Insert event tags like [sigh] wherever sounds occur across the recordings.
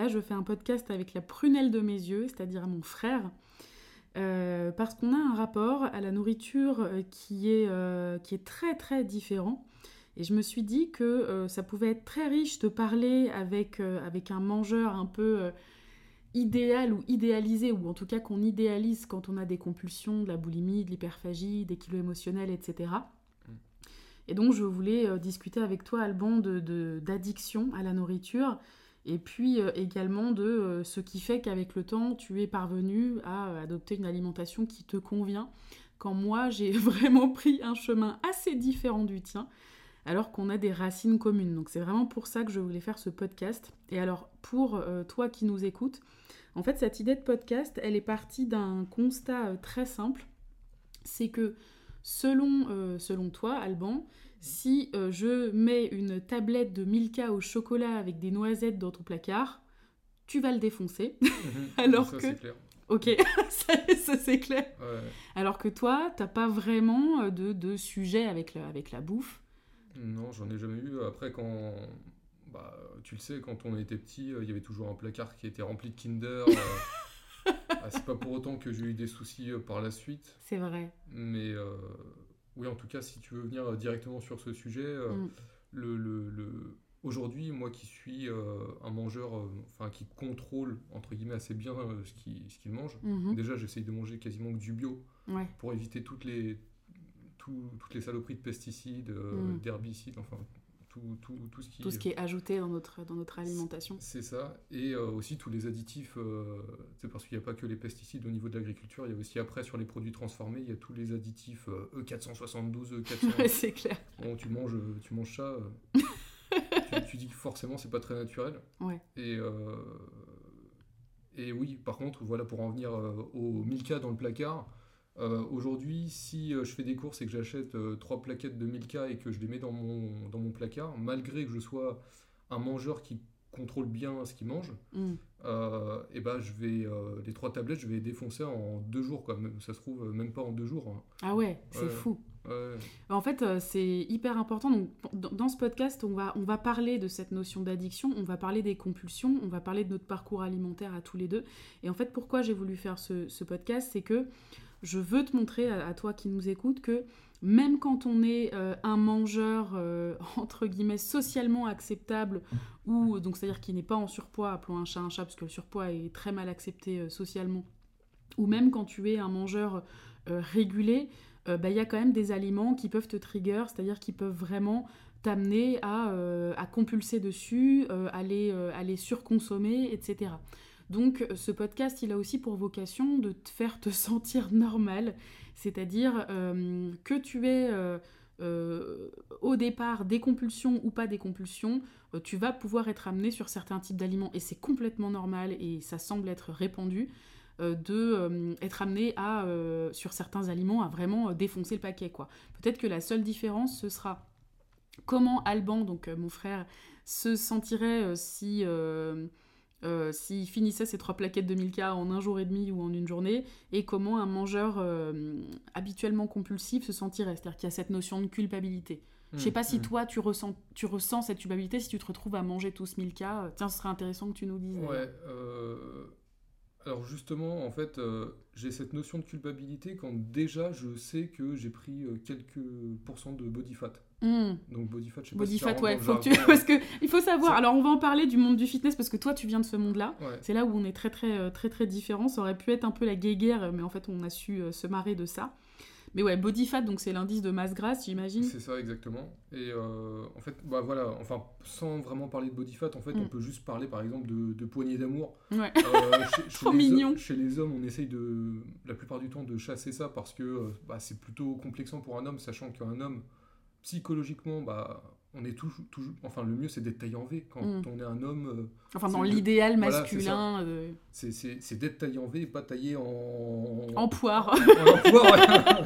là, je fais un podcast avec la prunelle de mes yeux, c'est-à-dire mon frère, euh, parce qu'on a un rapport à la nourriture euh, qui est, qui est très très différent. Et je me suis dit que ça pouvait être très riche de parler avec, avec un mangeur un peu idéal ou idéalisé, ou en tout cas qu'on idéalise quand on a des compulsions, de la boulimie, de l'hyperphagie, des kilos émotionnels, etc. Et donc, je voulais euh, discuter avec toi, Alban, d'addiction de, à la nourriture et puis euh, également de euh, ce qui fait qu'avec le temps, tu es parvenu à adopter une alimentation qui te convient, quand moi, [laughs] j'ai vraiment pris un chemin assez différent du tien, alors qu'on a des racines communes. Donc, c'est vraiment pour ça que je voulais faire ce podcast. Et alors, pour toi qui nous écoutes, en fait, cette idée de podcast, elle est partie d'un constat très simple, c'est que Selon, euh, selon toi, Alban, si euh, je mets une tablette de Milka au chocolat avec des noisettes dans ton placard, tu vas le défoncer. Mhm. [laughs] Alors ça, que. C'est clair. Ok, [laughs] ça, c'est clair. Alors que toi, t'as pas vraiment euh, de, de sujet avec la, avec la bouffe. Non, j'en ai jamais eu. Après, quand. Bah, tu le sais, quand on était petit, il y avait toujours un placard qui était rempli de Kinder. [laughs] ah, c'est pas pour autant que j'ai eu des soucis euh, par la suite. C'est vrai. Mais euh, oui, en tout cas, si tu veux venir euh, directement sur ce sujet, mm. le, le, aujourd'hui, moi qui suis un mangeur, enfin qui contrôle entre guillemets assez bien ce qu'il ce mange, mm-hmm. déjà j'essaye de manger quasiment que du bio pour éviter toutes les, toutes les saloperies de pesticides, mm. d'herbicides, enfin tout, tout, tout, ce qui... Tout ce qui est ajouté dans notre, dans notre alimentation. C'est ça. Et euh, aussi tous les additifs, euh, c'est parce qu'il n'y a pas que les pesticides au niveau de l'agriculture, il y a aussi après sur les produits transformés, il y a tous les additifs E472, euh, E400. [laughs] c'est clair. Bon, tu manges, tu manges ça, [laughs] tu, dis que forcément c'est pas très naturel. Ouais. Et, et oui, par contre, voilà, pour en venir au Milka dans le placard, euh, aujourd'hui, si euh, je fais des courses et que j'achète euh, trois plaquettes de Milka et que je les mets dans mon, dans mon placard, malgré que je sois un mangeur qui contrôle bien ce qu'il mange, mm. et ben je vais les trois tablettes, je vais les défoncer en deux jours quoi. Ça se trouve même pas en deux jours. Hein. Ah ouais, c'est fou. En fait, c'est hyper important. Donc, dans ce podcast, on va, on va parler de cette notion d'addiction, on va parler des compulsions, on va parler de notre parcours alimentaire à tous les deux. Et en fait, pourquoi j'ai voulu faire ce, ce podcast, c'est que je veux te montrer à, toi qui nous écoutes que même quand on est euh, un mangeur euh, [laughs] entre guillemets socialement acceptable ou donc c'est-à-dire qui n'est pas en surpoids, appelons un chat un chat parce que le surpoids est très mal accepté euh, socialement, ou même quand tu es un mangeur régulé, bah, il y a quand même des aliments qui peuvent te trigger, c'est-à-dire qui peuvent vraiment t'amener à, à, compulser dessus, à à les surconsommer, etc. Donc ce podcast, il a aussi pour vocation de te faire te [laughs] sentir normal, c'est-à-dire euh, que tu aies euh, euh, au départ des compulsions ou pas des compulsions, tu vas pouvoir être amené sur certains types d'aliments et c'est complètement normal et ça semble être répandu de être amené à sur certains aliments à vraiment défoncer le paquet quoi. Peut-être que la seule différence ce sera comment Alban donc mon frère se sentirait si euh, s'il finissait ses trois plaquettes de Milka en un jour et demi ou en une journée, et comment un mangeur euh, habituellement compulsif se sentirait. C'est-à-dire qu'il y a cette notion de culpabilité. Je sais mmh, pas si mmh. toi, tu ressens, tu ressens cette culpabilité, si tu te retrouves à manger tout ce Milka. Tiens, ce serait intéressant que tu nous dises. Ouais, euh, alors justement, en fait, j'ai cette notion de culpabilité quand déjà je sais que j'ai pris quelques pourcents de body fat. Hmm. Donc body fat, je sais body pas fat, ouais, faut que tu... [laughs] parce que il faut savoir. Alors on va en parler du monde du fitness parce que toi tu viens de ce monde-là. C'est là où on est très très euh, très très différents. Ça aurait pu être un peu la guéguerre, mais en fait on a su euh, se marrer de ça. Mais ouais, body fat, donc c'est l'indice de masse grasse, j'imagine. C'est ça exactement. Et euh, en fait, bah voilà, enfin sans vraiment parler de body fat, en fait, on hmm. peut juste parler par exemple de, de poignée d'amour. Ouais. [laughs] chez, Trop mignon. chez les hommes, on essaye de la plupart du temps de chasser ça parce que bah, c'est plutôt complexant pour un homme, sachant qu'un homme psychologiquement, bah, on est toujours, toujours enfin le mieux c'est d'être taillé en V quand mm. on est un homme. Euh, enfin dans l'idéal masculin. Euh, c'est d'être taillé en V et pas taillé en. En poire. en, poire,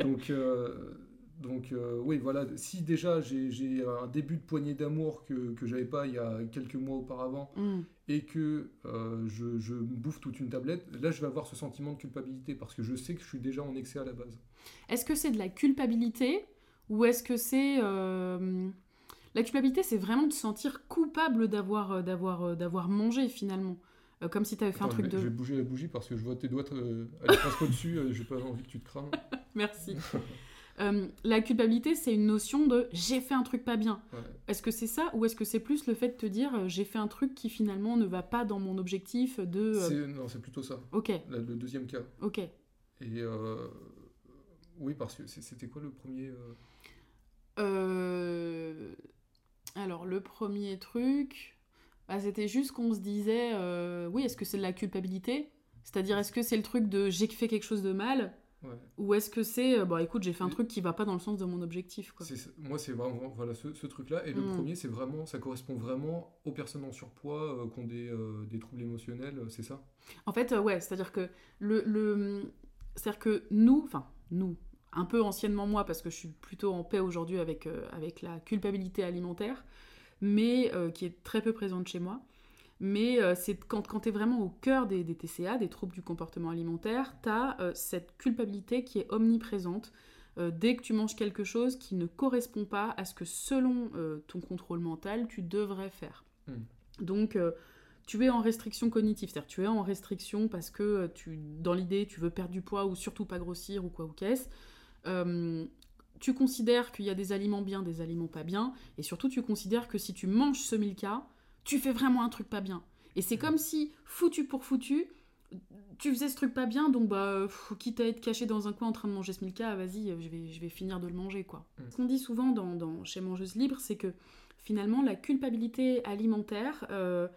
[laughs] donc euh, donc oui voilà, si déjà j'ai un début de poignée d'amour que que j'avais pas il y a quelques mois auparavant mm. et que je, je bouffe toute une tablette, là je vais avoir ce sentiment de culpabilité parce que je sais que je suis déjà en excès à la base. Est-ce que c'est de la culpabilité ou est-ce que c'est euh, La culpabilité, c'est vraiment de se sentir coupable d'avoir d'avoir d'avoir mangé finalement. comme si tu avais fait un truc de. Je vais bouger la bougie parce que je vois tes doigts aller presque au-dessus, j'ai pas envie que tu te crames. [laughs] Merci. [laughs] Euh, la culpabilité, c'est une notion de j'ai fait un truc pas bien. Est-ce que c'est ça ou est-ce que c'est plus le fait de te dire euh, j'ai fait un truc qui finalement ne va pas dans mon objectif de. Euh, non, c'est plutôt ça. Ok. le deuxième cas. Ok. Et oui, parce que c'était quoi le premier Alors, le premier truc, bah, c'était juste qu'on se disait oui, est-ce que c'est de la culpabilité? C'est-à-dire, est-ce que c'est le truc de j'ai fait quelque chose de mal? Ou est-ce que c'est, euh, bah écoute, j'ai fait un truc qui va pas dans le sens de mon objectif quoi. Moi, c'est vraiment voilà, ce, ce truc-là. Et le hmm. premier, c'est vraiment, ça correspond vraiment aux personnes en surpoids euh, qui ont des, euh, des troubles émotionnels, c'est ça? En fait, ouais, c'est-à-dire que le, le... c'est-à-dire que nous, enfin nous, un peu anciennement moi, parce que je suis plutôt en paix aujourd'hui avec, avec la culpabilité alimentaire, mais qui est très peu présente chez moi. Mais euh, c'est quand, quand tu es vraiment au cœur des, TCA, des troubles du comportement alimentaire, tu as euh, cette culpabilité qui est omniprésente. Euh, dès que tu manges quelque chose qui ne correspond pas à ce que selon ton contrôle mental, tu devrais faire. Hmm. Donc, tu es en restriction cognitive, c'est-à-dire tu es en restriction parce que tu, dans l'idée, tu veux perdre du poids ou surtout pas grossir ou quoi ou qu'est-ce tu considères qu'il y a des aliments bien, des aliments pas bien, et surtout tu considères que si tu manges ce Milka, tu fais vraiment un truc pas bien. Et c'est comme si, foutu pour foutu, tu faisais ce truc pas bien, donc bah, quitte à être caché dans un coin en train de manger ce milka, vas-y, je vais, je vais finir de le manger, quoi. Mm. Ce qu'on dit souvent dans, dans, chez Mangeuse Libre, c'est que finalement, la culpabilité alimentaire euh,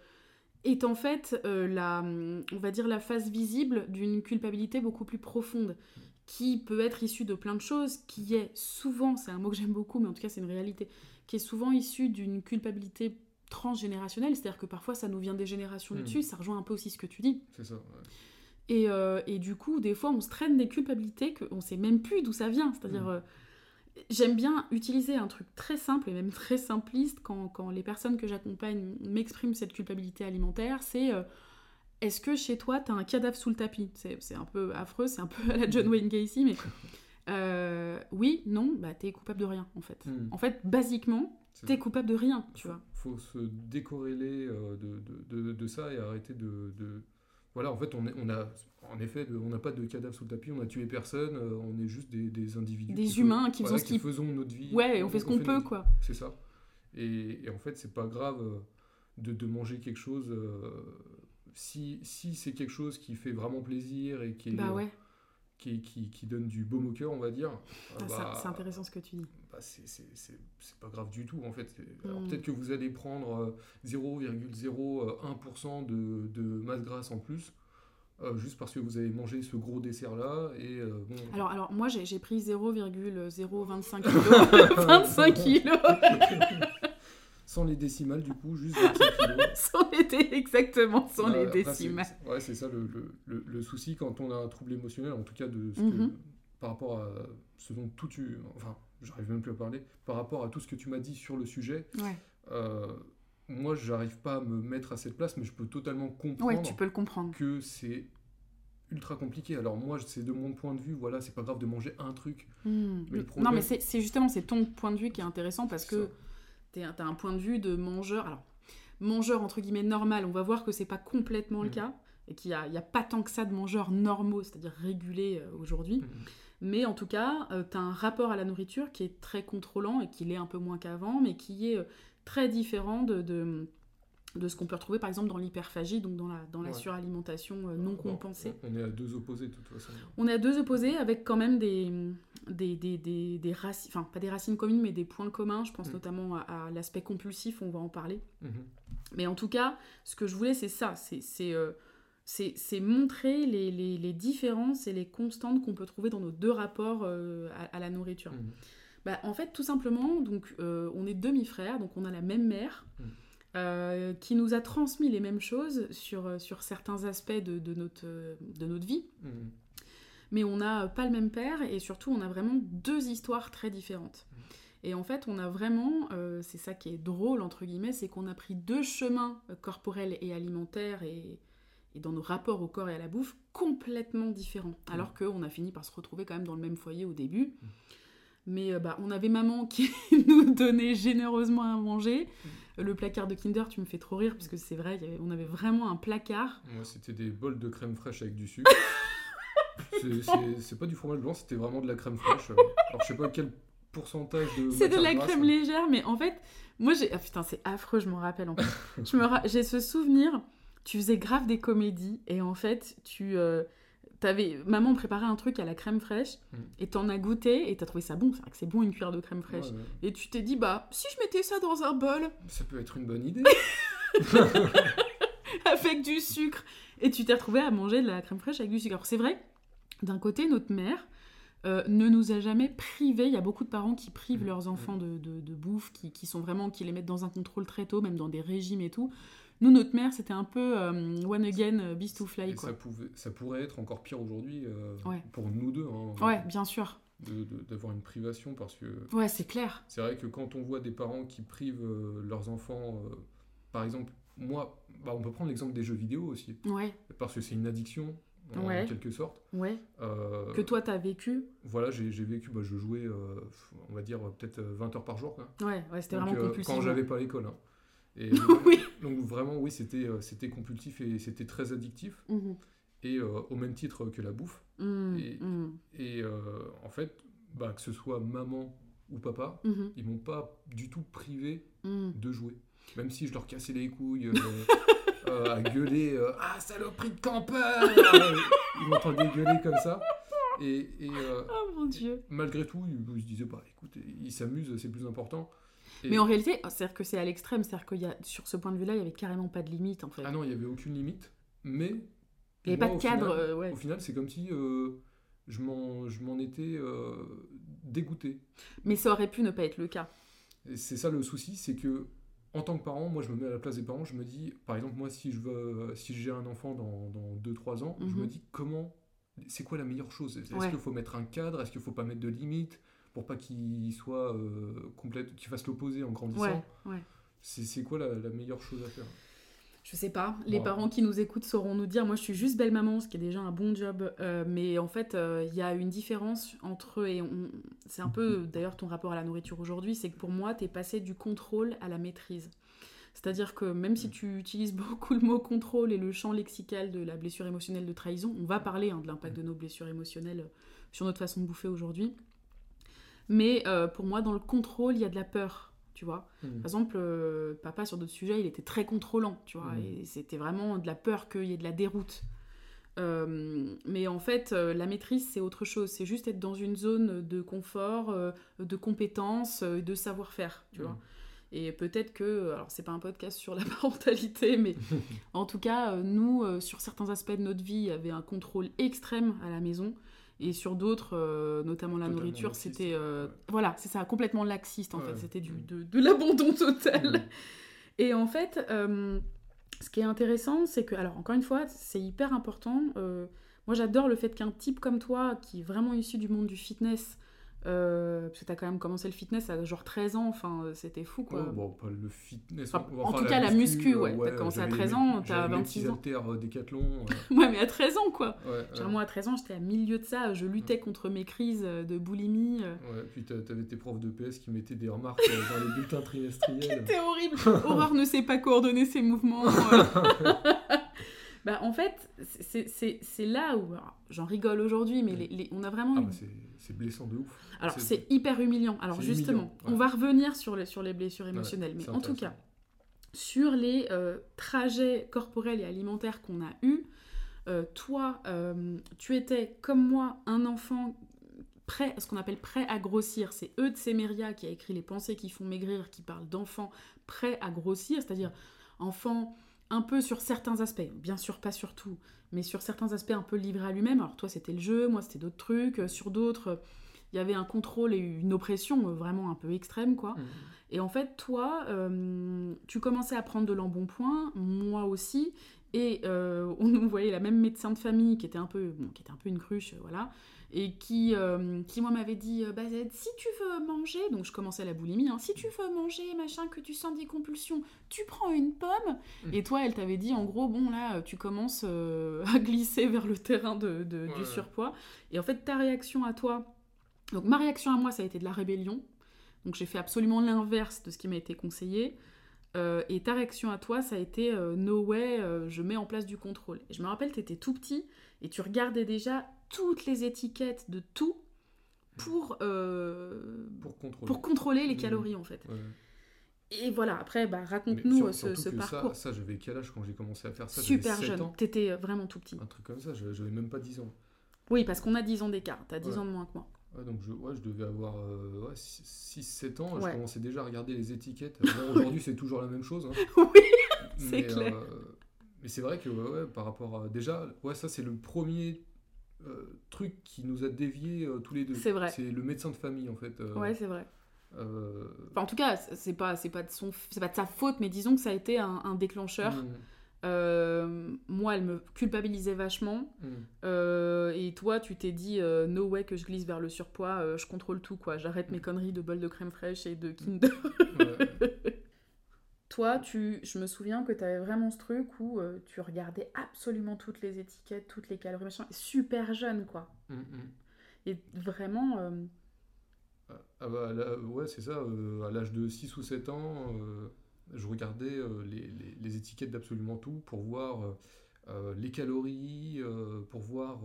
est en fait euh, la, on va dire, la face visible d'une culpabilité beaucoup plus profonde, qui peut être issue de plein de choses, qui est souvent, c'est un mot que j'aime beaucoup, mais en tout cas c'est une réalité, qui est souvent issue d'une culpabilité transgénérationnel, c'est-à-dire que parfois ça nous vient des générations hmm. dessus, ça rejoint un peu aussi ce que tu dis. C'est ça. Et, euh, et, du coup, des fois, on se traîne des culpabilités qu'on sait même plus d'où ça vient. C'est-à-dire, hmm. euh, j'aime bien utiliser un truc très simple et même très simpliste quand, quand les personnes que j'accompagne m'expriment cette culpabilité alimentaire, c'est euh, est-ce que chez toi, tu as un cadavre sous le tapis? C'est un peu affreux, c'est un peu à la John Wayne Gacy, mais oui, non, bah t'es coupable de rien en fait. Hmm. En fait, basiquement, t'es coupable de rien, tu vois. faut se décorréler euh, de, de, de, ça et arrêter de, voilà en fait on, est, on a en effet on n'a pas de cadavre sous le tapis on a tué personne euh, on est juste des, des individus des humains qui, faisons qui faisons notre vie ouais on, fait ce qu'on peut quoi. C'est ça. Et, et, en fait c'est pas grave euh, de, de, manger quelque chose si, si c'est quelque chose qui fait vraiment plaisir et qui est bah ouais qui, qui, qui, donne du baume au cœur, on va dire. Ah, bah, c'est intéressant ce que tu dis. Bah, c'est pas grave du tout, en fait. Hmm. peut-être que vous allez prendre 0,01% euh, de, de, masse grasse en plus. Euh, juste parce que vous avez mangé ce gros dessert là et euh, bon... alors alors moi j'ai pris 0,025 kg 25 kg sans les décimales, du coup, juste [laughs] 25 kilos. sans les exactement, sans les décimales. Ouais, c'est ça le, le, le, souci quand on a un trouble émotionnel, en tout cas de ce que, mhm. par rapport à ce dont tout tu. Enfin, j'arrive même plus à parler. Par rapport à tout ce que tu m'as dit sur le sujet, ouais. euh, moi, j'arrive pas à me mettre à cette place, mais je peux totalement comprendre. Ouais, tu peux le comprendre. Que c'est ultra compliqué. Alors moi, c'est de mon point de vue, voilà, c'est pas grave de manger un truc. Hmm. Non, mais c'est justement, c'est ton point de vue qui est intéressant parce que tu as un point de vue de mangeur. Alors, mangeur entre guillemets normal, on va voir que c'est pas complètement le mm. cas et qu'il n'y a, a, pas tant que ça de mangeurs normaux, c'est-à-dire régulés euh, aujourd'hui. Mm. Mais en tout cas, euh, tu as un rapport à la nourriture qui est très contrôlant et qui l'est un peu moins qu'avant, mais qui est euh, très différent de, de, ce qu'on peut retrouver par exemple dans l'hyperphagie, donc dans la, dans la suralimentation non compensée. On est à deux opposés de toute façon. On est à deux opposés avec quand même des, des, des, des, des racines, enfin pas des racines communes, mais des points communs. Je pense mm. notamment à, l'aspect compulsif, on va en parler. Mm-hmm. Mais en tout cas, ce que je voulais, c'est ça, c'est euh, c'est montrer les, les, les, différences et les constantes qu'on peut trouver dans nos deux rapports euh, à, la nourriture. Mm-hmm. Bah, en fait, tout simplement, donc, euh, on est demi-frères, donc on a la même mère. Mm. qui nous a transmis les mêmes choses sur, sur certains aspects de, de notre, de notre vie. Mm-hmm mais on n'a pas le même père et surtout on a vraiment deux histoires très différentes. Mm. Et en fait, on a vraiment, euh, c'est ça qui est drôle entre guillemets, c'est qu'on a pris deux chemins euh, corporels et alimentaires et, dans nos rapports au corps et à la bouffe complètement différents, mm. alors qu'on a fini par se retrouver quand même dans le même foyer au début. Mais bah, on avait maman qui [laughs] nous donnait généreusement à manger. Le placard de Kinder, tu me fais trop rire parce que c'est vrai, on avait vraiment un placard. Moi, c'était des bols de crème fraîche avec du sucre. [laughs] c'est pas du fromage blanc, c'était vraiment de la crème fraîche. Alors, je sais pas quel pourcentage de. C'est de la crème légère, mais en fait, moi j'ai. Ah putain, c'est affreux, je m'en rappelle en fait. J'ai ce souvenir, tu faisais grave des comédies et en fait, tu. Euh, avais... Maman préparait un truc à la crème fraîche mm. et t'en as goûté et t'as trouvé ça bon. C'est vrai que c'est bon une cuillère de crème fraîche. Et tu t'es dit, bah, si je mettais ça dans un bol. Ça peut être une bonne idée. [laughs] avec du sucre. Et tu t'es retrouvé à manger de la crème fraîche avec du sucre. Alors c'est vrai, d'un côté, notre mère, euh, ne nous a jamais privés. Il y a beaucoup de parents qui privent mmh. leurs enfants de, de, bouffe, qui, qui, sont vraiment, qui les mettent dans un contrôle très tôt, même dans des régimes et tout. Nous, notre mère, c'était un peu euh, one again, euh, beast to fly. Ça, pouvait, ça pourrait être encore pire aujourd'hui pour nous deux. Hein, ouais, bien sûr. D'avoir une privation parce que. Ouais, c'est clair. C'est vrai que quand on voit des parents qui privent leurs enfants, par exemple, moi, bah, on peut prendre l'exemple des jeux vidéo aussi. Ouais. Parce que c'est une addiction en quelque sorte. Ouais. Euh, que toi, tu as vécu Voilà, j'ai vécu, bah, je jouais, euh, on va dire, peut-être 20 heures par jour. Quoi. Ouais, ouais c'était vraiment euh. Quand j'avais pas l'école. Hein. Et, [laughs] Donc vraiment, oui, c'était c'était compulsif et c'était très addictif. Mmh et au même titre que la bouffe. Mmh, et, mmh. en fait, bah, que ce soit maman ou papa, ils m'ont pas du tout privé de jouer. Même si je leur cassais les couilles. Euh, [laughs] à gueuler euh, Ah, saloperie de campeur Ils m'entendaient gueuler comme ça. Et, euh, oh mon dieu. malgré tout, ils, se disaient bah écoute, ils s'amusent, c'est plus important. Mais en réalité, c'est-à-dire que c'est à l'extrême, c'est-à-dire qu'il y a, sur ce point de vue-là, il y avait carrément pas de limite en fait. Ah non, il y avait aucune limite, mais. Il n'y avait pas de cadre, ouais. Au final, c'est comme si je m'en étais dégoûté. Mais ça aurait pu ne pas être le cas. C'est ça le souci, c'est que en tant que parent, moi je me mets à la place des parents, je me dis, par exemple, moi si je veux, si j'ai un enfant dans, dans 2-3 ans, je me mhm. dis comment, c'est quoi la meilleure chose? Est-ce qu'il faut mettre un cadre? Est-ce qu'il faut pas mettre de limites? Pour pas qu'il soit euh, complète, qu'il fasse l'opposé en grandissant C'est quoi la, la meilleure chose à faire? Je sais pas, les parents qui nous écoutent sauront nous dire. Moi, je suis juste belle maman, ce qui est déjà un bon job. Euh, mais en fait, euh, il y a une différence entre. Et c'est un peu d'ailleurs ton rapport à la nourriture aujourd'hui c'est que pour moi, tu es passé du contrôle à la maîtrise. C'est-à-dire que même si tu utilises [laughs] beaucoup le mot contrôle et le champ lexical de la blessure émotionnelle de trahison, on va parler hein, de l'impact de nos blessures émotionnelles sur notre façon de bouffer aujourd'hui. Mais euh, pour moi, dans le contrôle, il y a de la peur tu vois. Hmm. Par exemple, euh, papa, sur d'autres sujets, il était très contrôlant, tu vois, hmm. et c'était vraiment de la peur qu'il y ait de la déroute. Euh, mais en fait, la maîtrise, c'est autre chose. C'est juste être dans une zone de confort, de compétence, de savoir-faire, tu hmm. vois. Et peut-être que, alors c'est pas un podcast sur la [laughs] parentalité, mais [laughs] en tout cas, nous, sur certains aspects de notre vie, il y avait un contrôle extrême à la maison. Et sur d'autres, euh, notamment la nourriture, c'était. Euh, voilà, c'est ça, complètement laxiste en fait. C'était mm. de, de l'abandon total. Mm. [laughs] Et en fait, euh, ce qui est intéressant, c'est que. Alors, encore une fois, c'est hyper important. moi, j'adore le fait qu'un type comme toi, qui est vraiment issu du monde du fitness, euh, parce que t'as quand même commencé le fitness à genre 13 ans, enfin c'était fou quoi. bon, pas le fitness. en tout cas, la muscu, ouais. t'as commencé à 13 ans, t'as 26 ans. Euh, décathlon. [laughs] ouais, mais à 13 ans quoi. genre, moi à 13 ans, j'étais à milieu de ça, je luttais contre mes crises de boulimie. Ouais, puis t'avais tes profs de PS qui mettaient des remarques dans les bulletins trimestriels. [laughs] C'était horrible. Aurore ne sait pas coordonner ses mouvements. [laughs] bah en fait, c'est là où. J'en rigole aujourd'hui, mais les, on a vraiment. Ah, c'est blessant de ouf. Alors, c'est hyper humiliant. Alors, justement, on va revenir sur les, sur les blessures émotionnelles. mais en tout cas, sur les euh, trajets corporels et alimentaires qu'on a eus, euh, toi, euh, tu étais, comme moi, un enfant prêt, ce qu'on appelle prêt à grossir. C'est Eudes Semeria qui a écrit Les pensées qui font maigrir, qui parle d'enfants prêts à grossir, c'est-à-dire enfants un peu sur certains aspects, bien sûr pas sur tout, mais sur certains aspects un peu livré à lui-même. Alors toi c'était le jeu, moi c'était d'autres trucs, euh, sur d'autres il y avait un contrôle et une oppression euh, vraiment un peu extrême quoi. Mmh. Et en fait toi euh, tu commençais à prendre de l'embonpoint, moi aussi, et [laughs] on voyait la même médecin de famille qui était un peu, qui était un peu une cruche, voilà et qui, euh, qui moi m'avait dit bah, si tu veux manger, donc je commençais la boulimie, hein, si tu veux manger, machin, que tu sens des compulsions, tu prends une pomme. Mm. Et toi, elle t'avait dit en gros, bon là, tu commences euh, à glisser vers le terrain de, du surpoids. Et en fait, ta réaction à toi, Donc ma réaction à moi, ça a été de la rébellion. Donc j'ai fait absolument l'inverse de ce qui m'a été conseillé. Euh, et ta réaction à toi, ça a été euh, no way, euh, je mets en place du contrôle. Et je me rappelle, tu étais tout petit et tu regardais déjà toutes les étiquettes de tout pour, pour, contrôler. les mmh. calories en fait. Et voilà, après, bah, raconte-nous ce, parcours. Ça, j'avais quel âge quand j'ai commencé à faire ça? Super jeune, t'étais vraiment tout petit. Un truc comme ça, j'avais même pas 10 ans. Oui, parce qu'on a 10 ans d'écart, t'as 10 ans de moins que moi. Ouais, donc je, ouais, je devais avoir 6-7 ans, je commençais déjà à regarder les étiquettes. [laughs] Aujourd'hui, c'est toujours la même chose. Hein. [laughs] Oui, c'est clair. Euh, mais c'est vrai que ouais, par rapport à. Déjà, ouais, ça, c'est le premier euh, truc qui nous a déviés euh, tous les deux. C'est vrai. C'est le médecin de famille, en fait. ouais, c'est vrai. Enfin, en tout cas, c'est pas, pas, de son, pas de sa faute, mais disons que ça a été un, déclencheur. Mmh. Euh, moi, elle me culpabilisait vachement. Euh, et toi, tu t'es dit, euh, no way que je glisse vers le surpoids, je contrôle tout, quoi. J'arrête mes hmm. conneries de bol de crème fraîche et de. Kinder. [laughs] toi, tu, je me souviens que tu avais vraiment ce truc où tu regardais absolument toutes les étiquettes, toutes les calories, machin. Super jeune, quoi. Et vraiment... Ah bah, ouais, c'est ça. à l'âge de 6 ou 7 ans je regardais euh, les, étiquettes d'absolument tout pour voir euh, euh, les calories, pour voir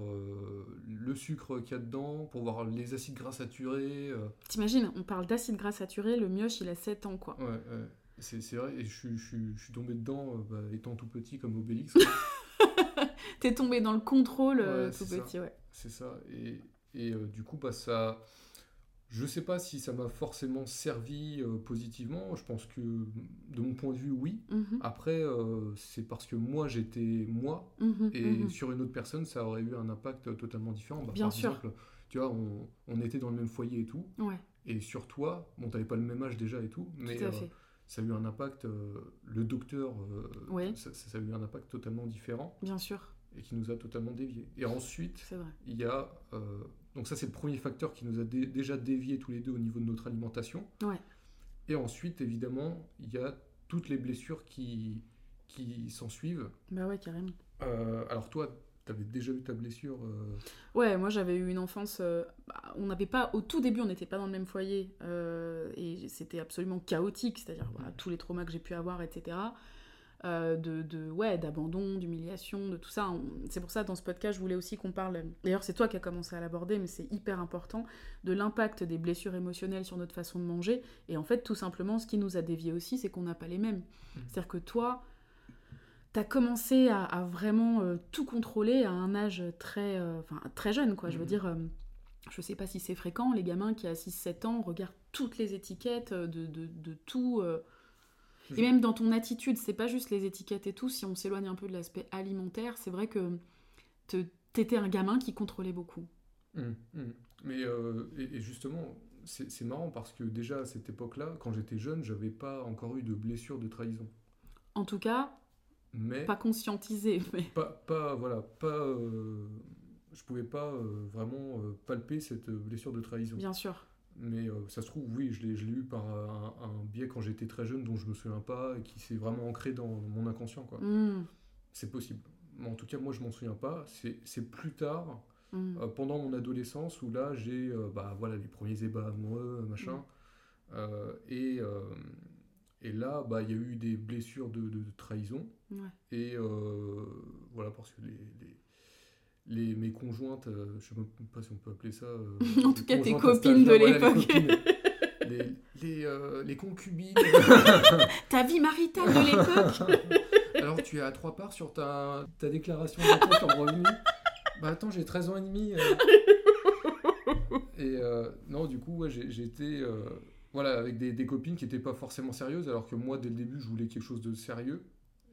le sucre qu'il y a dedans, pour voir les acides gras saturés. T'imagines, on parle d'acides gras saturés, le mioche il a 7 ans quoi. Ouais, c'est vrai, et je, suis tombé dedans bah, étant tout petit comme Obélix. [laughs] T'es tombé dans le contrôle tout petit, ouais. C'est ça, et, et du coup, bah, ça je ne sais pas si ça m'a forcément servi euh, positivement. Je pense que, de mon point de vue, oui. Mhm. Après, euh, c'est parce que moi, j'étais moi, mhm, et mhm. sur une autre personne, ça aurait eu un impact totalement différent. Bah, Bien par sûr. exemple, tu vois, on, était dans le même foyer et tout. Et sur toi, bon, n'avais pas le même âge déjà et tout, mais euh, ça a eu un impact. le docteur, ça, ça, a eu un impact totalement différent. Bien sûr. Et qui nous a totalement dévié. Et ensuite, il y a donc ça, c'est le premier facteur qui nous a déjà dévié tous les deux au niveau de notre alimentation. Et ensuite, évidemment, il y a toutes les blessures qui, qui s'en suivent. Bah ouais, carrément. Euh, alors toi, tu avais déjà eu ta blessure euh Ouais, moi j'avais eu une enfance... Euh, bah, on n'avait pas... Au tout début, on n'était pas dans le même foyer. et c'était absolument chaotique. C'est-à-dire voilà, tous les traumas que j'ai pu avoir, etc. Euh, de, de, ouais, d'abandon, d'humiliation, de tout ça. C'est pour ça, dans ce podcast, je voulais aussi qu'on parle, d'ailleurs c'est toi qui as commencé à l'aborder, mais c'est hyper important, de l'impact des blessures émotionnelles sur notre façon de manger. Et en fait, tout simplement, ce qui nous a dévié aussi, c'est qu'on n'a pas les mêmes. Mmh. C'est-à-dire que toi, tu as commencé à, vraiment euh, tout contrôler à un âge très, euh, très jeune, quoi. Je veux mmh. dire, je sais pas si c'est fréquent, les gamins qui à 6-7 ans regardent toutes les étiquettes de, de, de tout et même dans ton attitude, c'est pas juste les étiquettes et tout, si on s'éloigne un peu de l'aspect alimentaire, c'est vrai que t'étais un gamin qui contrôlait beaucoup. Hum. Mais euh, et, justement, c'est marrant parce que déjà à cette époque-là, quand j'étais jeune, j'avais pas encore eu de blessure de trahison. En tout cas, mais pas conscientisé. [laughs] Mais... Pas, pas voilà, pas. Euh, je pouvais pas euh, vraiment palper cette blessure de trahison. Bien sûr. Mais euh, ça se trouve, oui, je l'ai eu par un, biais quand j'étais très jeune dont je me souviens pas et qui s'est vraiment ancré dans mon inconscient. quoi. Hmm. C'est possible. Mais en tout cas, moi, je m'en souviens pas. C'est plus tard, euh, pendant mon adolescence, où là, j'ai euh, bah, voilà, les premiers ébats amoureux, machin. Hmm. et, et là, bah, il y a eu des blessures de, de, trahison. Et voilà, parce que les les, mes conjointes, euh, je ne sais même pas si on peut appeler ça. Euh, [laughs] en tout cas, tes copines de l'époque. [laughs] les, euh, les, concubines. [laughs] ta vie maritale de l'époque. Alors, tu es à trois parts sur ta, ta déclaration d'impôt en revenu. Bah attends, j'ai 13 ans et demi. Et non, du coup, ouais, été voilà, avec des, des copines qui n'étaient pas forcément sérieuses, alors que moi, dès le début, je voulais quelque chose de sérieux.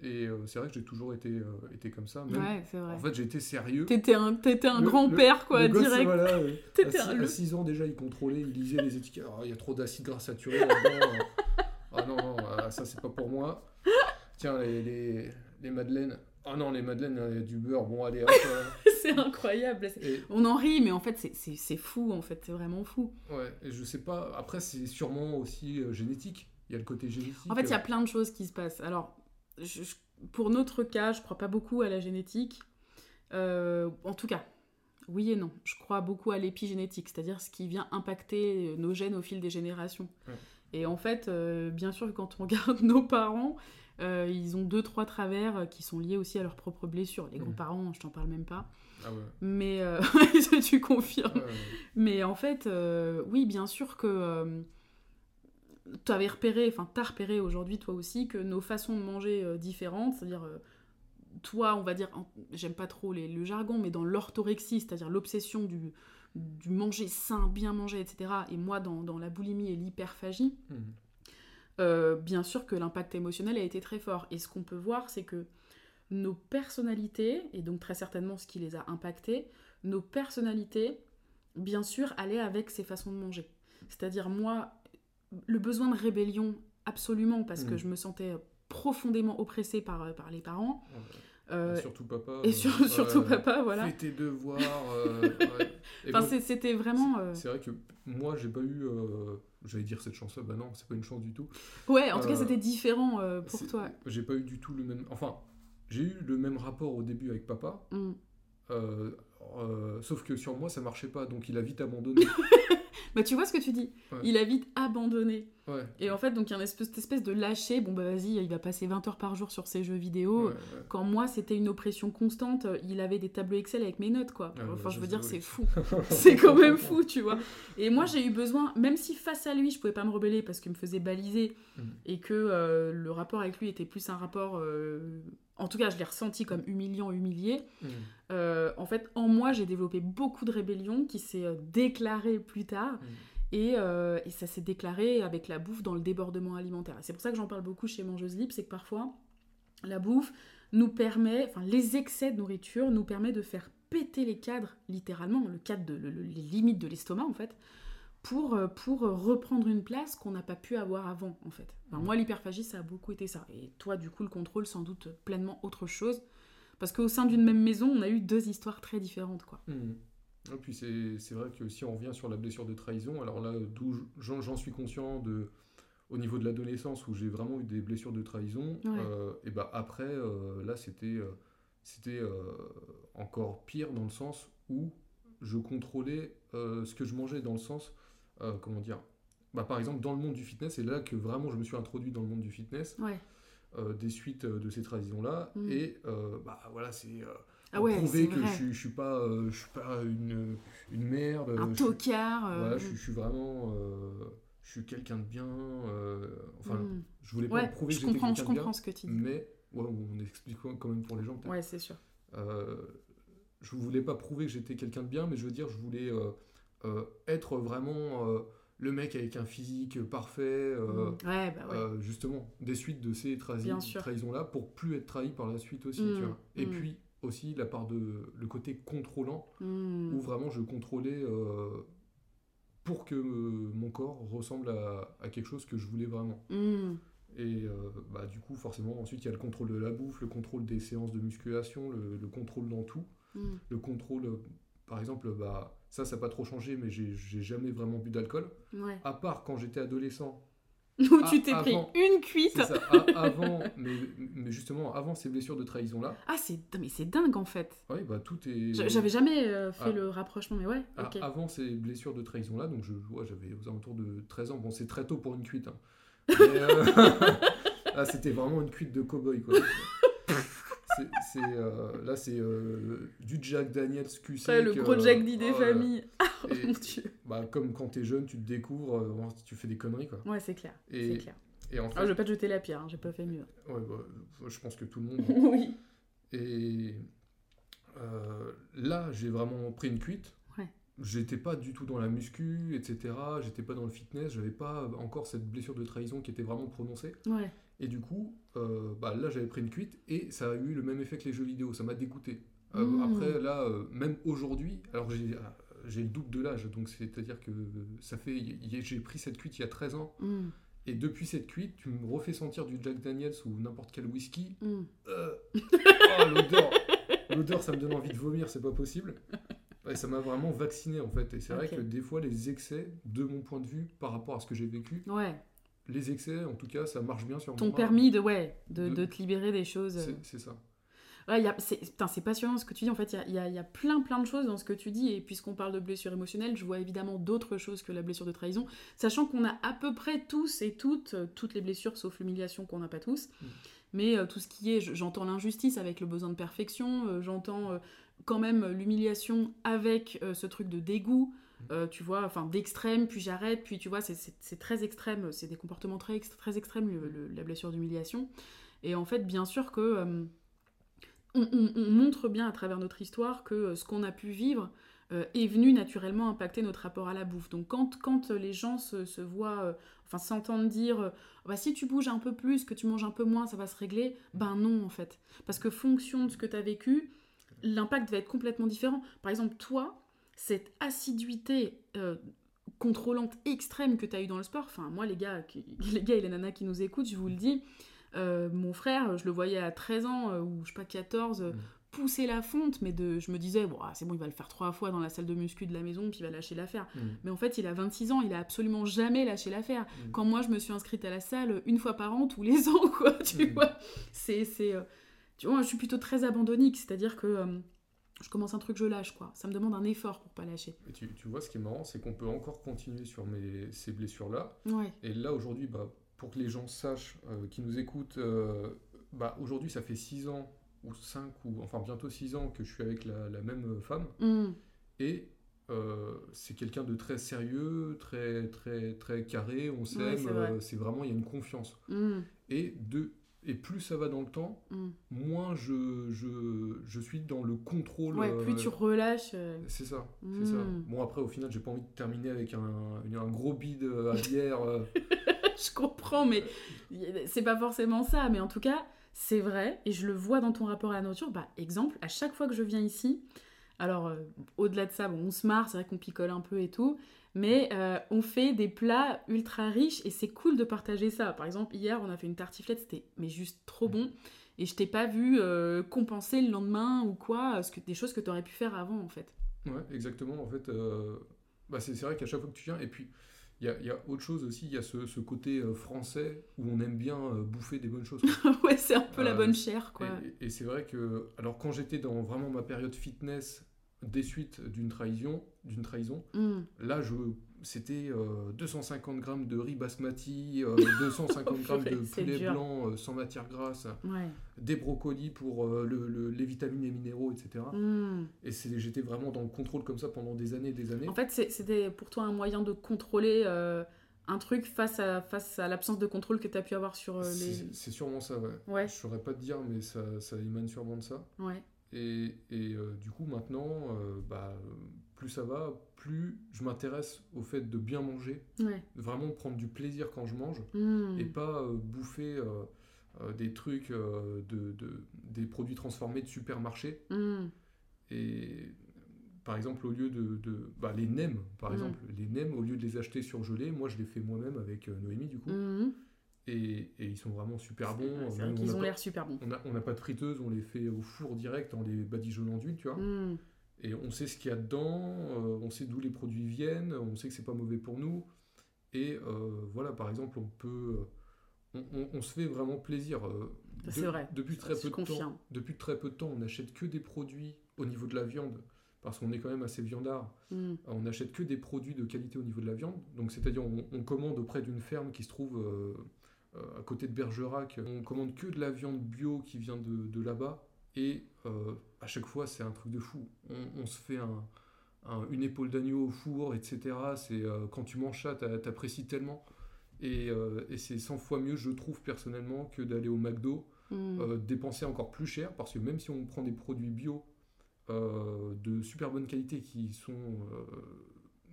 Et euh, c'est vrai que j'ai toujours été, euh, été comme ça. ouais, c'est vrai. En fait, j'étais sérieux. T'étais un, étais un grand-père, quoi, direct. voilà, [laughs] à, 6 ans, déjà, il contrôlait, il lisait les étiquettes. Oh, il y a trop d'acide gras saturé là-dedans. ah non, non, ah, ça, c'est pas pour moi. Tiens, les, les, les madeleines. Ah non, les madeleines, il y a du beurre. Bon, allez, hop. [laughs] Euh. c'est incroyable. On en rit, mais en fait, c'est fou, en fait. C'est vraiment fou. Ouais, et je sais pas. Après, c'est sûrement aussi génétique. Il y a le côté génétique. En fait, il y a plein de choses qui se passent. Alors, pour notre cas, je crois pas beaucoup à la génétique. Euh, en tout cas, oui et non. Je crois beaucoup à l'épigénétique, c'est-à-dire ce qui vient impacter nos gènes au fil des générations. Et en fait, euh, bien sûr, quand on regarde [laughs] nos parents, euh, ils ont deux, trois travers qui sont liés aussi à leurs propres blessures. Les grands-parents, je t'en parle même pas. Ah ouais. Mais euh, [laughs] tu confirmes. Mais en fait, oui, bien sûr que tu avais repéré, enfin, tu as repéré aujourd'hui, toi aussi, que nos façons de manger différentes, c'est-à-dire toi, on va dire, j'aime pas trop le jargon, mais dans l'orthorexie, c'est-à-dire l'obsession du, du, manger sain, bien manger, etc., et moi dans, la boulimie et l'hyperphagie, euh, bien sûr que l'impact émotionnel a été très fort. Et ce qu'on peut voir, c'est que nos personnalités, et donc très certainement ce qui les a impactés, nos personnalités, bien sûr, allaient avec ces façons de manger. C'est-à-dire, moi, le besoin de rébellion, absolument, parce que mhm. je me sentais profondément oppressée par, par les parents. Euh, surtout papa. Et euh, [laughs] surtout papa, voilà. Fais tes devoirs. Euh, [laughs] enfin, c'était vraiment. C'est vrai que moi, j'ai pas eu. J'allais dire cette chance-là, bah non, c'est pas une chance du tout. Ouais, en tout cas, c'était différent pour toi. J'ai pas eu du tout le même. Enfin, j'ai eu le même rapport au début avec papa. Mm. sauf que sur moi, ça marchait pas, donc il a vite abandonné. [laughs] bah, tu vois ce que tu dis. Il a vite abandonné. Et en fait, donc il y a une espèce, cette espèce de lâcher. Bon, bah vas-y, il va passer 20 heures par jour sur ses jeux vidéo. Quand moi, c'était une oppression constante, il avait des tableaux Excel avec mes notes, quoi. enfin, je veux dire, c'est fou. [laughs] c'est quand même fou, tu vois. [laughs] Et moi, j'ai eu besoin, même si face à lui, je pouvais pas me rebeller parce qu'il me faisait baliser mm. et que euh, le rapport avec lui était plus un rapport. Euh, en tout cas, je l'ai ressenti comme humiliant, humilié. Mm. Euh, en fait, en moi, j'ai développé beaucoup de rébellion qui s'est déclarée plus tard. Euh, et, ça s'est déclaré avec la bouffe dans le débordement alimentaire. C'est pour ça que j'en parle beaucoup chez Mangeuse Libre, c'est que parfois, la bouffe nous permet, enfin les excès de nourriture nous permet de faire péter les cadres, littéralement, le cadre les limites de l'estomac en fait, pour, euh, pour reprendre une place qu'on n'a pas pu avoir avant en fait. moi l'hyperphagie ça a beaucoup été ça. Et toi du coup le contrôle sans doute pleinement autre chose. Parce qu'au sein d'une même maison, on a eu deux histoires très différentes quoi. Mmh. Et puis c'est vrai que si on revient sur la blessure de trahison, alors là, d'où j'en suis conscient de, au niveau de l'adolescence où j'ai vraiment eu des blessures de trahison, euh, et bah après, euh, là, c'était euh, c'était encore pire dans le sens où je contrôlais ce que je mangeais, dans le sens, comment dire, bah, par exemple, dans le monde du fitness, c'est là que vraiment je me suis introduit dans le monde du fitness, des suites de ces trahisons-là, mm. et bah voilà, c'est ah ouais, prouver que je, je, suis pas, euh, je suis pas une, une merde. Un tocard. Euh, voilà, je, suis vraiment. Euh, je suis quelqu'un de bien. enfin, mm. je voulais pas prouver que j'étais quelqu'un de bien. Je comprends ce que tu dis. Mais, ouais, on explique quand même pour les gens. Ouais, c'est sûr. je voulais pas prouver que j'étais quelqu'un de bien, mais je veux dire, je voulais être vraiment le mec avec un physique parfait, mm. ouais, bah ouais. justement, des suites de ces trahisons-là pour plus être trahi par la suite aussi. Tu mm. vois. Et puis, aussi la part de le côté contrôlant hmm. où vraiment je contrôlais euh, pour que mon corps ressemble à, quelque chose que je voulais vraiment. Hmm. Et euh, bah, du coup, forcément, ensuite, il y a le contrôle de la bouffe, le contrôle des séances de musculation, le, contrôle dans tout. Hmm. Le contrôle, euh, par exemple, bah, ça, ça n'a pas trop changé, mais j'ai jamais vraiment bu d'alcool. À part quand j'étais adolescent, [laughs] où tu t'es pris une cuite. Ça, avant, [laughs] mais, mais, justement, avant ces blessures de trahison-là. Ah, c'est, mais c'est dingue en fait. Oui, bah tout est. J'avais jamais euh, fait ah. le rapprochement, mais ouais. Ah, avant ces blessures de trahison-là, donc je vois, j'avais aux alentours de 13 ans. Bon, c'est très tôt pour une cuite. Hein. [laughs] Euh, ah, c'était vraiment une cuite de cow-boy, quoi. C'est, euh, là, c'est euh, du Jack Daniels QC. le gros Jack D des familles. Oh [laughs] mon dieu. Bah, comme quand t'es jeune, tu te découvres, euh, tu fais des conneries. Quoi. Ouais, c'est clair. Et, clair. Et en fait, ah, je vais pas te jeter la pierre, hein, j'ai pas fait mieux. Ouais, bah, je pense que tout le monde. [laughs] oui. Et là, j'ai vraiment pris une cuite. Ouais. J'étais pas du tout dans la muscu, etc. J'étais pas dans le fitness. J'avais pas encore cette blessure de trahison qui était vraiment prononcée. Ouais. Et du coup, euh, bah, là, j'avais pris une cuite et ça a eu le même effet que les jeux vidéo. Ça m'a dégoûté. Euh, mmh. Après, là, euh, même aujourd'hui, alors j'ai le double de l'âge, donc c'est-à-dire que ça fait. J'ai pris cette cuite il y a 13 ans. Mmh. Et depuis cette cuite, tu me refais sentir du Jack Daniels ou n'importe quel whisky. Mmh. oh, l'odeur L'odeur, ça me donne envie de vomir, c'est pas possible. Et ça m'a vraiment vacciné en fait. Et c'est vrai que des fois, les excès, de mon point de vue, par rapport à ce que j'ai vécu, ouais les excès, en tout cas, ça marche bien sur moi. Ton permis de, ouais, de, de, te libérer des choses. C'est ça. c'est passionnant ce que tu dis. En fait, il y a, y a, plein, plein de choses dans ce que tu dis. Et puisqu'on parle de blessure émotionnelle, je vois évidemment d'autres choses que la blessure de trahison. Sachant qu'on a à peu près tous et toutes, euh, toutes les blessures, sauf l'humiliation qu'on n'a pas tous. Mm. Mais euh, tout ce qui est, j'entends l'injustice avec le besoin de perfection, euh, j'entends quand même l'humiliation avec ce truc de dégoût. Mm. tu vois, enfin d'extrême, puis j'arrête, puis tu vois, c'est très extrême, c'est des comportements très, très extrêmes, la blessure d'humiliation. Et en fait, bien sûr que on, montre bien à travers notre histoire que euh, ce qu'on a pu vivre euh, est venu naturellement impacter notre rapport à la bouffe. Donc quand, quand les gens se, voient, euh, enfin s'entendent dire, bah, si tu bouges un peu plus, que tu manges un peu moins, ça va se régler, ben non en fait. Parce que fonction de ce que tu as vécu, l'impact va être complètement différent. Par exemple, toi, cette assiduité contrôlante extrême que tu as eu dans le sport, enfin moi les gars, [laughs] les gars et les nanas qui nous écoutent, je vous le dis, euh, mon frère, je le voyais à 13 ans, euh, ou je sais pas, 14, euh, mm. pousser la fonte, mais de, je me disais, c'est bon, il va le faire trois fois dans la salle de muscu de la maison, puis il va lâcher l'affaire. Mm. Mais en fait, il a 26 ans, il a absolument jamais lâché l'affaire. Mm. Quand moi, je me suis inscrite à la salle une fois par an, tous les [laughs] ans, quoi, tu vois. C'est, c'est, tu vois, je suis plutôt très abandonnique, c'est-à-dire que je commence un truc, je lâche, quoi. Ça me demande un effort pour pas lâcher. tu, tu, vois, ce qui est marrant, c'est qu'on peut encore continuer sur mes, ces blessures-là. Ouais. Et là, aujourd'hui, bah, pour que les gens sachent, euh, qui nous écoutent, euh, bah, aujourd'hui ça fait 6 ans, ou 5, ou enfin bientôt 6 ans que je suis avec la, même femme. Mm. Et euh, c'est quelqu'un de très sérieux, très, très, très carré, on s'aime, c'est vraiment, il y a une confiance. Mm. Et, de, et plus ça va dans le temps, mm. moins je, je, je, suis dans le contrôle. Ouais, plus tu relâches. C'est ça, c'est ça. Bon, après, au final, j'ai pas envie de terminer avec un, un gros bide à bière. [laughs] je comprends, mais c'est pas forcément ça. Mais en tout cas, c'est vrai, et je le vois dans ton rapport à la nature. Bah, exemple, à chaque fois que je viens ici, alors euh, au-delà de ça, bon, on se marre, c'est vrai qu'on picole un peu et tout, mais euh, on fait des plats ultra riches et c'est cool de partager ça. Par exemple, hier, on a fait une tartiflette, c'était mais juste trop bon. Et je t'ai pas vu euh, compenser le lendemain ou quoi, ce que, des choses que tu aurais pu faire avant en fait. Ouais, exactement. En fait, bah, c'est vrai qu'à chaque fois que tu viens, et puis il y, a, autre chose aussi, il y a ce, côté euh, français où on aime bien euh, bouffer des bonnes choses. [laughs] ouais, c'est un peu la bonne euh, chair, quoi. Et, c'est vrai que, alors quand j'étais dans vraiment ma période fitness des suites d'une trahison, d'une trahison, mm. là je c'était 250 euh, grammes de riz basmati, 250 euh, [laughs] grammes de poulet blanc euh, sans matière grasse, des brocolis pour les vitamines et minéraux, etc. Hmm. Et j'étais vraiment dans le contrôle comme ça pendant des années et des années. En fait, c'était pour toi un moyen de contrôler un truc face à, face à l'absence de contrôle que tu as pu avoir sur les... C'est sûrement ça, ouais. ouais. Je saurais pas te dire, mais ça, ça émane sûrement de ça. Ouais. Et, et du coup, maintenant, bah, plus ça va, plus je m'intéresse au fait de bien manger, vraiment prendre du plaisir quand je mange, hmm. et pas euh, bouffer euh, euh, des trucs, de, des produits transformés de supermarché. Hmm. Et par exemple, au lieu de... bah, les nems, par hmm. exemple, les nems, au lieu de les acheter surgelés, moi je les fais moi-même avec Noémie, du coup. Et, et, ils sont vraiment super bons. ils ont l'air super bons. On n'a pas de friteuse, on les fait au four direct en les badigeonnant d'huile, tu vois. Et on sait ce qu'il y a dedans, euh, on sait d'où les produits viennent, on sait que c'est pas mauvais pour nous. Et euh, voilà, par exemple, on peut, on, se fait vraiment plaisir. Euh, c'est vrai. Depuis très peu de temps, depuis très peu de temps, on n'achète que des produits au niveau de la viande, parce qu'on est quand même assez viandard. Hmm. On n'achète que des produits de qualité au niveau de la viande. Donc c'est-à-dire, on, commande auprès d'une ferme qui se trouve à côté de Bergerac. On commande que de la viande bio qui vient de, de là-bas. Et à chaque fois, c'est un truc de fou. On, se fait une épaule d'agneau au four, etc. C'est euh, quand tu manges ça, t'apprécies tellement. Euh, et, c'est 100 fois mieux, je trouve personnellement, que d'aller au McDo, mm. euh, dépenser encore plus cher, parce que même si on prend des produits bio de super bonne qualité qui sont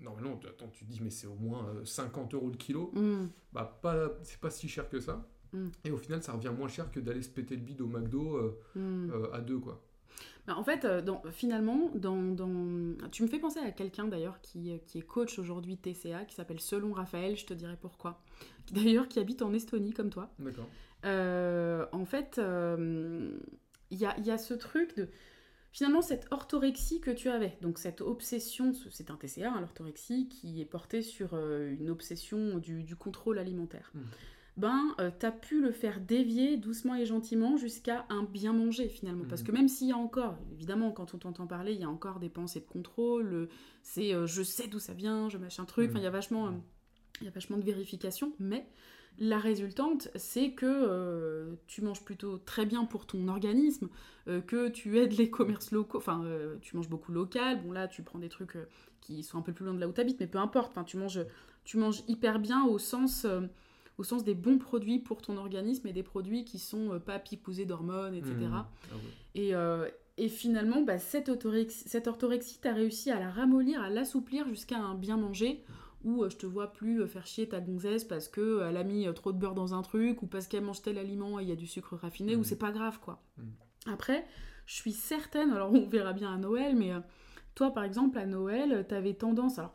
normalement, attends, tu te dis, mais c'est au moins 50 euros le kilo. Mm. Bah, pas, c'est pas si cher que ça. Mm. Et au final, ça revient moins cher que d'aller se péter le bide au McDo à deux, quoi. Bah, en fait, euh, finalement, dans, tu me fais penser à quelqu'un d'ailleurs qui, qui, est coach aujourd'hui TCA, qui s'appelle Selon Raphaël, je te dirai pourquoi. [laughs] D'ailleurs, qui habite en Estonie comme toi. D'accord. Euh, en fait, il euh, y, a, y, a, ce truc de. Finalement, cette orthorexie que tu avais, donc cette obsession, c'est un TCA, hein, l'orthorexie, qui est portée sur une obsession du, du contrôle alimentaire. Mmh. Ben, euh, tu as pu le faire dévier doucement et gentiment jusqu'à un bien manger finalement. Parce Mhm. que même s'il y a encore, évidemment, quand on t'entend parler, il y a encore des pensées de contrôle, euh, c'est euh, je sais d'où ça vient, je machin truc, Mhm. enfin, il y a vachement. euh, il y a vachement de vérification, mais la résultante, c'est que tu manges plutôt très bien pour ton organisme, que tu aides les commerces locaux, enfin, tu manges beaucoup local. Bon, là, tu prends des trucs qui sont un peu plus loin de là où tu habites, mais peu importe, tu, manges, tu manges hyper bien au sens, au sens des bons produits pour ton organisme et des produits qui sont euh, pas picousés d'hormones, etc. Mmh. Ah. Et, euh, et finalement, bah, cette, orthorexie, cette orthorexie, tu as réussi à la ramollir, à l'assouplir jusqu'à un bien manger où euh, je te vois plus faire chier ta gonzesse parce que elle a mis trop de beurre dans un truc ou parce qu'elle mange tel aliment et il y a du sucre raffiné ou Mhm. c'est pas grave quoi. Mhm. Après, je suis certaine, alors on verra bien à Noël, mais toi par exemple à Noël, tu avais tendance, alors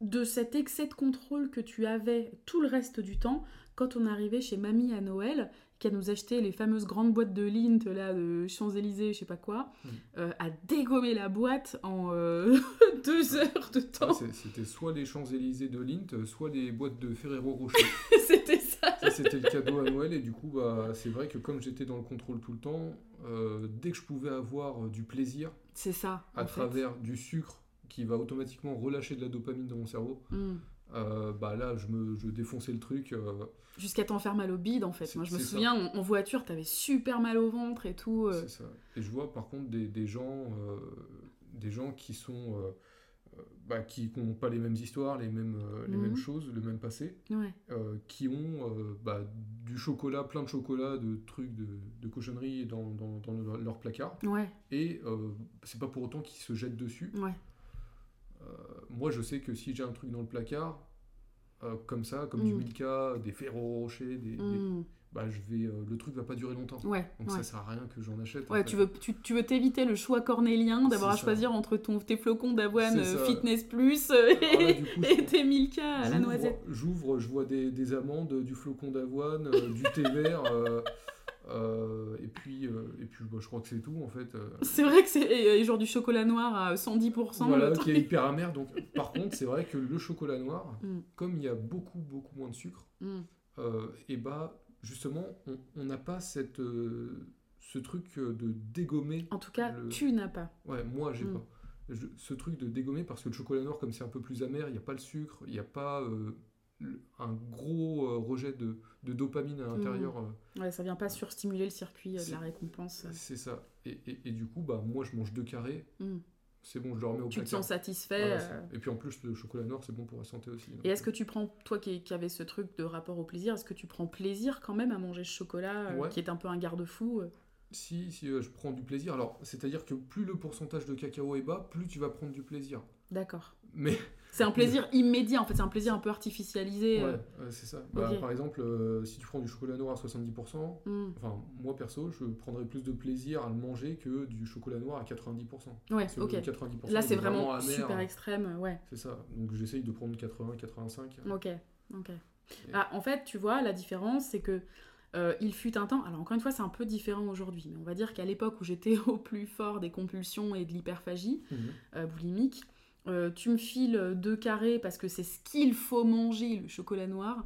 de cet excès de contrôle que tu avais tout le reste du temps, quand on arrivait chez mamie à Noël, qu'elle nous achetait les fameuses grandes boîtes de Lint, là, de Champs-Élysées, je sais pas quoi, Mhm. euh, à dégommer la boîte en euh, [laughs] deux heures de temps. C'était soit les Champs-Élysées de Lint, soit les boîtes de Ferrero [laughs] Rocher. C'était ça. Ça, c'était le cadeau à Noël, et du coup, bah, c'est vrai que comme j'étais dans le contrôle tout le temps, euh, dès que je pouvais avoir du plaisir C'est ça. à fait. travers du sucre qui va automatiquement relâcher de la dopamine dans mon cerveau, Mm. euh, bah là, je, me, je défonçais le truc. euh, Jusqu'à t'en faire mal au bide, en fait. Moi, je me souviens, en, en voiture, t'avais super mal au ventre et tout. euh. C'est ça. Et je vois par contre des, des gens, des gens qui sont, bah, qui n'ont pas les mêmes histoires, les mêmes, les Mhm. mêmes choses, le même passé, Ouais. qui ont bah, du chocolat, plein de chocolat, de trucs, de, de cochonneries dans, dans- dans leur- placard. Ouais. Et c'est pas pour autant qu'ils se jettent dessus. Ouais. Euh, moi, je sais que si j'ai un truc dans le placard, euh, comme ça, comme du Mm. Milka, des Ferrero Rocher, des, des- Mm. bah, je vais, euh, le truc va pas durer longtemps. Ouais. Donc ouais. ça sert à rien que j'en achète. Ouais, tu veux, tu, tu veux t'éviter le choix cornélien d'avoir à ça. choisir entre ton, tes flocons d'avoine euh. Fitness Plus euh, là, [laughs] et, coup, et tes Milka à la noisette. J'ouvre, je vois des, des amandes, du flocon d'avoine, du thé vert, euh, et puis, euh, et puis bah, je crois que c'est tout en fait. euh. C'est vrai que c'est genre du chocolat noir à 110%. voilà, qui est hyper amer. Donc, par contre, c'est vrai que le chocolat noir, [laughs] Mm. comme il y a beaucoup, beaucoup moins de sucre, Mm. et bah justement, on- n'a pas cette, ce truc de dégommer. En tout cas, Le- tu n'as pas. Ouais, moi j'ai Mm. pas. Je- ce truc de dégommer parce que le chocolat noir, comme c'est un peu plus amer, il n'y a pas le sucre, il n'y a pas un gros euh, rejet de, de dopamine à l'intérieur. euh, Ouais, ça vient pas surstimuler le circuit euh, de la récompense. C'est ça. Et, et- et du coup, bah, moi, je mange deux carrés. Mm. C'est bon, je le remets au Tu te placard. sens satisfait. Voilà, euh, c'est- Et puis en plus, le chocolat noir, c'est bon pour la santé aussi. donc, Et est-ce que tu prends, toi qui, qui avais ce truc de rapport au plaisir, est-ce que tu prends plaisir quand même à manger ce chocolat euh, qui est un peu un garde-fou Si, si euh, je prends du plaisir, alors c'est-à-dire que plus le pourcentage de cacao est bas, plus tu vas prendre du plaisir. D'accord. Mais C'est un plaisir immédiat, en fait, c'est un plaisir un peu artificialisé. ouais, euh. ouais, c'est ça. Bah. Par exemple, euh, si tu prends du chocolat noir à 70%, Mm. enfin moi perso, je prendrais plus de plaisir à le manger que du chocolat noir à 90%. Ouais, ok. le 90%, Là, c'est est vraiment amer. super extrême, euh, ouais. C'est ça. Donc j'essaye de prendre 80-85. Ok, ok. Ah, en fait, tu vois, la différence, c'est que euh, il fut un temps. Alors, encore une fois, c'est un peu différent aujourd'hui, mais on va dire qu'à l'époque où j'étais [laughs] au plus fort des compulsions et de l'hyperphagie euh, boulimique, euh, tu me files deux carrés parce que c'est ce qu'il faut manger, le chocolat noir.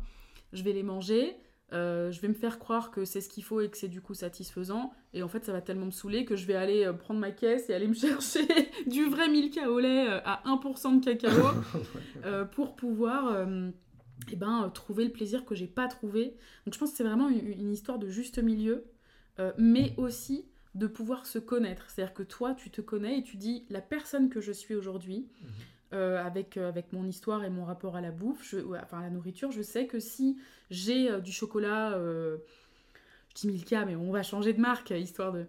Je vais les manger. euh, je vais me faire croire que c'est ce qu'il faut et que c'est du coup satisfaisant. Et en fait, ça va tellement me saouler que je vais aller euh, prendre ma caisse et aller me [laughs] chercher du vrai Milka au lait à 1% de cacao [laughs] euh, pour pouvoir eh ben, trouver le plaisir que j'ai pas trouvé. Donc je pense que c'est vraiment une, une histoire de juste milieu, mais aussi de pouvoir se connaître. C'est-à-dire que toi, tu te connais et tu dis la personne que je suis aujourd'hui, Mhm. euh, avec, euh, avec mon histoire et mon rapport à la bouffe, je, ouais, enfin à la nourriture, je sais que si j'ai euh, du chocolat, je dis Milka, mais on va changer de marque, histoire de...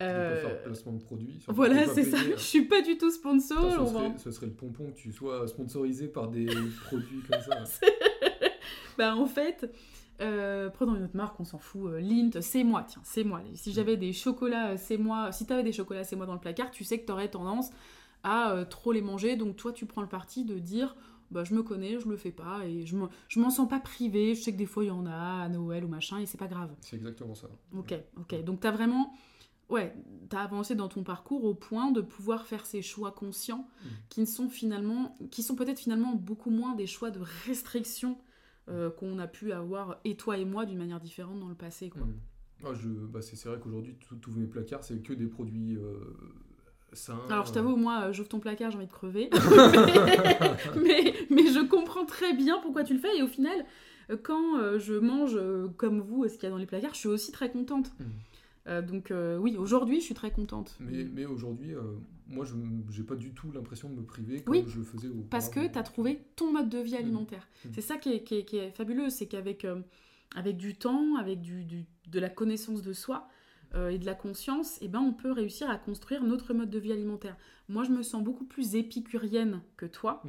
Euh, faire placement de produit. voilà, c'est ça. Je suis pas du tout sponsor. Ce, serait, ce serait le pompon que tu sois sponsorisé par des [laughs] produits comme ça. [laughs] bah en fait, euh, prenons une autre marque, on s'en fout. euh, Lint, c'est moi, tiens, c'est moi. Si j'avais des chocolats, euh, c'est moi. Si t'avais des chocolats, c'est moi dans le placard, tu sais que t'aurais tendance à euh, trop les manger. Donc toi, tu prends le parti de dire, bah je me connais, je le fais pas et je m'en- je m'en sens pas privée. Je sais que des fois il y en a à Noël ou machin et c'est pas grave. C'est exactement ça. Ok, ok. Donc t'as vraiment, ouais, t'as avancé dans ton parcours au point de pouvoir faire ces choix conscients Mhm. qui ne sont finalement, qui sont peut-être finalement beaucoup moins des choix de restriction qu'on a pu avoir, et toi et moi, d'une manière différente dans le passé. Quoi. Mm. Ah, je, bah c'est, vrai qu'aujourd'hui, tous mes placards, c'est que des produits sains. Alors, je t'avoue, moi, j'ouvre ton placard, j'ai envie de crever. [laughs] [laughs] mais, mais, je comprends très bien pourquoi tu le fais. Et au final, quand je mange comme vous ce qu'il y a dans les placards, je suis aussi très contente. Mm. Euh, donc euh, oui, aujourd'hui, je suis très contente. Mais, mais aujourd'hui, euh, moi, je n'ai pas du tout l'impression de me priver comme je le faisais au Parce que tu as trouvé ton mode de vie mmh. alimentaire. Mmh. C'est ça qui est, qui est, qui est, fabuleux, c'est qu'avec avec du temps, avec du, du, de la connaissance de soi et de la conscience, eh ben, on peut réussir à construire notre mode de vie alimentaire. Moi, je me sens beaucoup plus épicurienne que toi.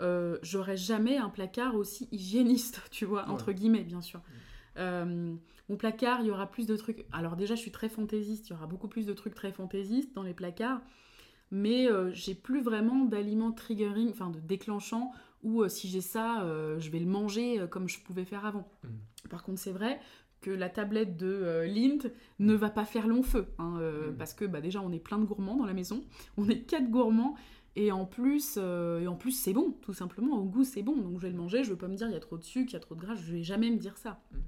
Mmh. J'aurais jamais un placard aussi hygiéniste, [laughs] tu vois, entre guillemets, bien sûr. Mon placard, il y aura plus de trucs. Alors déjà, je suis très fantaisiste, il y aura beaucoup plus de trucs très fantaisistes dans les placards, mais euh, j'ai plus vraiment d'aliments triggering, enfin de déclenchants, où euh, si j'ai ça, euh, je vais le manger comme je pouvais faire avant. Mmh. Par contre, c'est vrai que la tablette de Lint ne va pas faire long feu, hein, mmh. parce que bah, déjà, on est plein de gourmands dans la maison, [laughs] on est quatre gourmands, et en plus, et en plus c'est bon, tout simplement, au goût c'est bon, donc je vais le manger, je ne veux pas me dire il y a trop de sucre, il y a trop de gras, je vais jamais me dire ça. Mmh.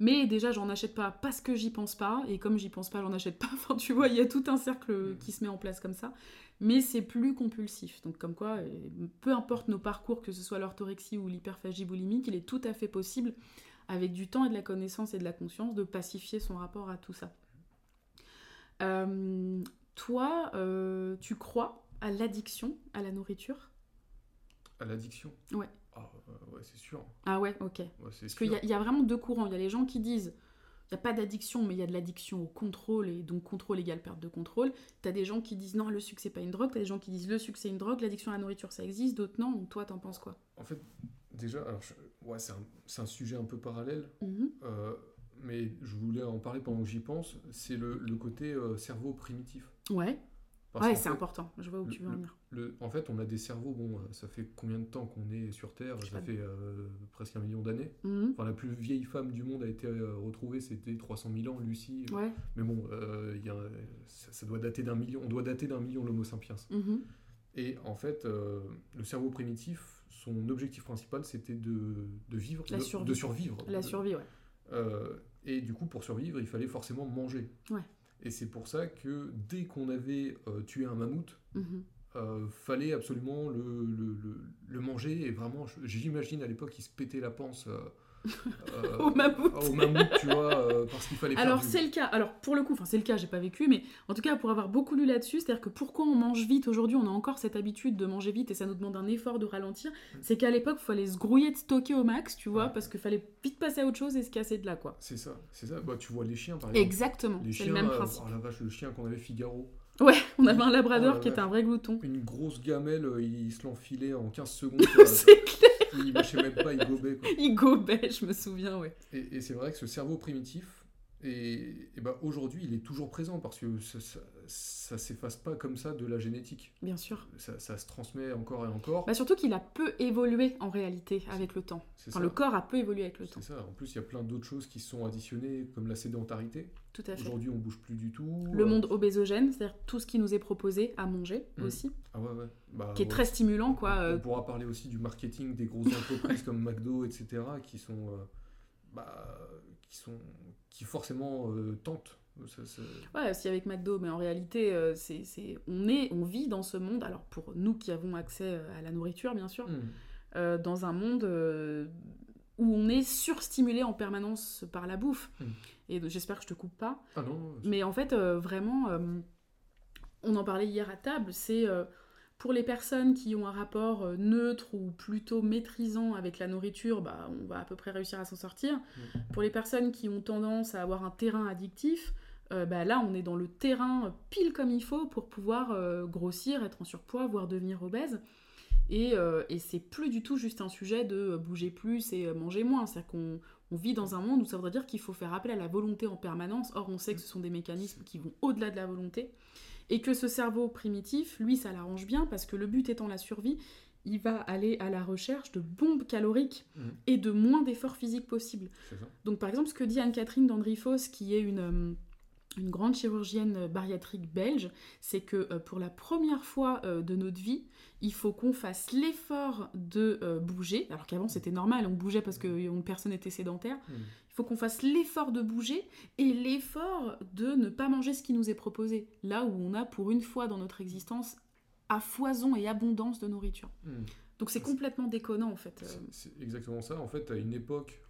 Mais déjà, j'en achète pas parce que j'y pense pas. Et comme j'y pense pas, j'en achète pas. [laughs] Enfin, tu vois, il y a tout un cercle qui se met en place comme ça. Mais c'est plus compulsif. Donc, comme quoi, peu importe nos parcours, que ce soit l'orthorexie ou l'hyperphagie boulimique, il est tout à fait possible, avec du temps et de la connaissance et de la conscience, de pacifier son rapport à tout ça. Euh, toi, euh, tu crois à l'addiction à la nourriture? À l'addiction? Ouais. Ah, ouais, c'est sûr. Ah ouais, ok. Parce qu'il y, a vraiment deux courants. Il y a les gens qui disent il n'y a pas d'addiction, mais il y a de l'addiction au contrôle, et donc contrôle égale perte de contrôle. Tu as des gens qui disent non, le sucre c'est pas une drogue, tu as des gens qui disent le sucre c'est une drogue, l'addiction à la nourriture ça existe, d'autres non. Donc toi, t'en penses quoi? En fait, déjà, alors, ouais, c'est un, un, sujet un peu parallèle, mhm. euh, mais je voulais en parler pendant que j'y pense. C'est le, le, côté euh, cerveau primitif. Ouais ouais, c'est important. Je vois où tu veux en venir. Le, en fait, on a des cerveaux. Bon, euh, ça fait combien de temps qu'on est sur Terre? Ça fait euh, presque un million d'années. Mhm. Enfin, la plus vieille femme du monde a été euh, retrouvée, c'était 300 000 ans, Lucie. Ouais. Mais bon, y a, ça, doit dater d'un million. On doit dater d'un million l'Homo sapiens. Mhm. Et en fait, le cerveau primitif, son objectif principal, c'était de, de, vivre, de, de, survivre. La survie, ouais. et du coup, pour survivre, il fallait forcément manger. Ouais. Et c'est pour ça que dès qu'on avait euh, tué un mammouth, mhm. Euh, fallait absolument le, le, le, manger. Et vraiment, j'imagine à l'époque, il se pétait la panse. Euh, [laughs] euh, au mammouth. Au mammouth, tu vois, euh, parce qu'il fallait. Alors c'est le cas. Alors pour le coup, enfin c'est le cas, j'ai pas vécu, mais en tout cas pour avoir beaucoup lu là-dessus, c'est-à-dire que pourquoi on mange vite aujourd'hui, on a encore cette habitude de manger vite et ça nous demande un effort de ralentir. Mm. C'est qu'à l'époque, il fallait se grouiller de stocker au max, tu vois, parce qu'il fallait vite passer à autre chose et se casser de là, quoi. C'est ça, c'est ça. Bah tu vois les chiens par exemple. Exactement. C'est le même principe. oh la vache, le chien qu'on avait Figaro. Ouais, on avait un labrador oh qui était un vrai glouton. Une grosse gamelle, il se l'enfilait en 15 secondes. [laughs] c'est clair il marchait même pas, il gobait. Quoi. Il gobait, je me souviens, ouais. Et, et c'est vrai que ce cerveau primitif, et, et ben aujourd'hui, il est toujours présent parce que ça, ça, s'efface pas comme ça de la génétique. Bien sûr. Ça, ça se transmet encore et encore. Bah surtout qu'il a peu évolué en réalité avec le temps. Enfin, le corps a peu évolué avec le temps. C'est ça. En plus, il y a plein d'autres choses qui sont additionnées, comme la sédentarité. Tout à fait. Aujourd'hui, on bouge plus du tout. Le monde obésogène, c'est-à-dire tout ce qui nous est proposé à manger mmh. aussi. Ah ouais, ouais. Bah, qui est très stimulant, quoi. On, euh. pourra parler aussi du marketing des grosses entreprises [laughs] comme McDo, etc., qui sont. Euh, bah, qui sont qui forcément euh, tentent. Ouais, aussi avec McDo, mais en réalité, euh, c'est, on, est, on vit dans ce monde, alors pour nous qui avons accès euh, à la nourriture, bien sûr, hmm. dans un monde où on est surstimulé en permanence par la bouffe. Hmm. Et j'espère que je te coupe pas. Ah non. Mais en fait, vraiment, on en parlait hier à table, c'est pour les personnes qui ont un rapport euh, neutre ou plutôt maîtrisant avec la nourriture, bah, on va à peu près réussir à s'en sortir. Mm. Pour les personnes qui ont tendance à avoir un terrain addictif, euh, bah, là on est dans le terrain pile comme il faut pour pouvoir euh, grossir, être en surpoids, voire devenir obèse. Et, et c'est plus du tout juste un sujet de bouger plus et manger moins. C'est-à-dire qu'on on vit dans un monde où ça voudrait dire qu'il faut faire appel à la volonté en permanence. Or, on sait que ce sont des mécanismes qui vont au-delà de la volonté. Et que ce cerveau primitif, lui, ça l'arrange bien parce que le but étant la survie, il va aller à la recherche de bombes caloriques mmh. et de moins d'efforts physiques possibles. Donc par exemple, ce que dit Anne-Catherine Dandrifos, qui est une, euh, une grande chirurgienne bariatrique belge, c'est que euh, pour la première fois euh, de notre vie, il faut qu'on fasse l'effort de euh, bouger, alors qu'avant c'était normal, on bougeait parce que personne n'était sédentaire, mmh. il faut qu'on fasse l'effort de bouger et l'effort de ne pas manger ce qui nous est proposé, là où on a pour une fois dans notre existence à foison et abondance de nourriture. Mmh. Donc c'est complètement déconnant en fait. C'est exactement ça, en fait à une époque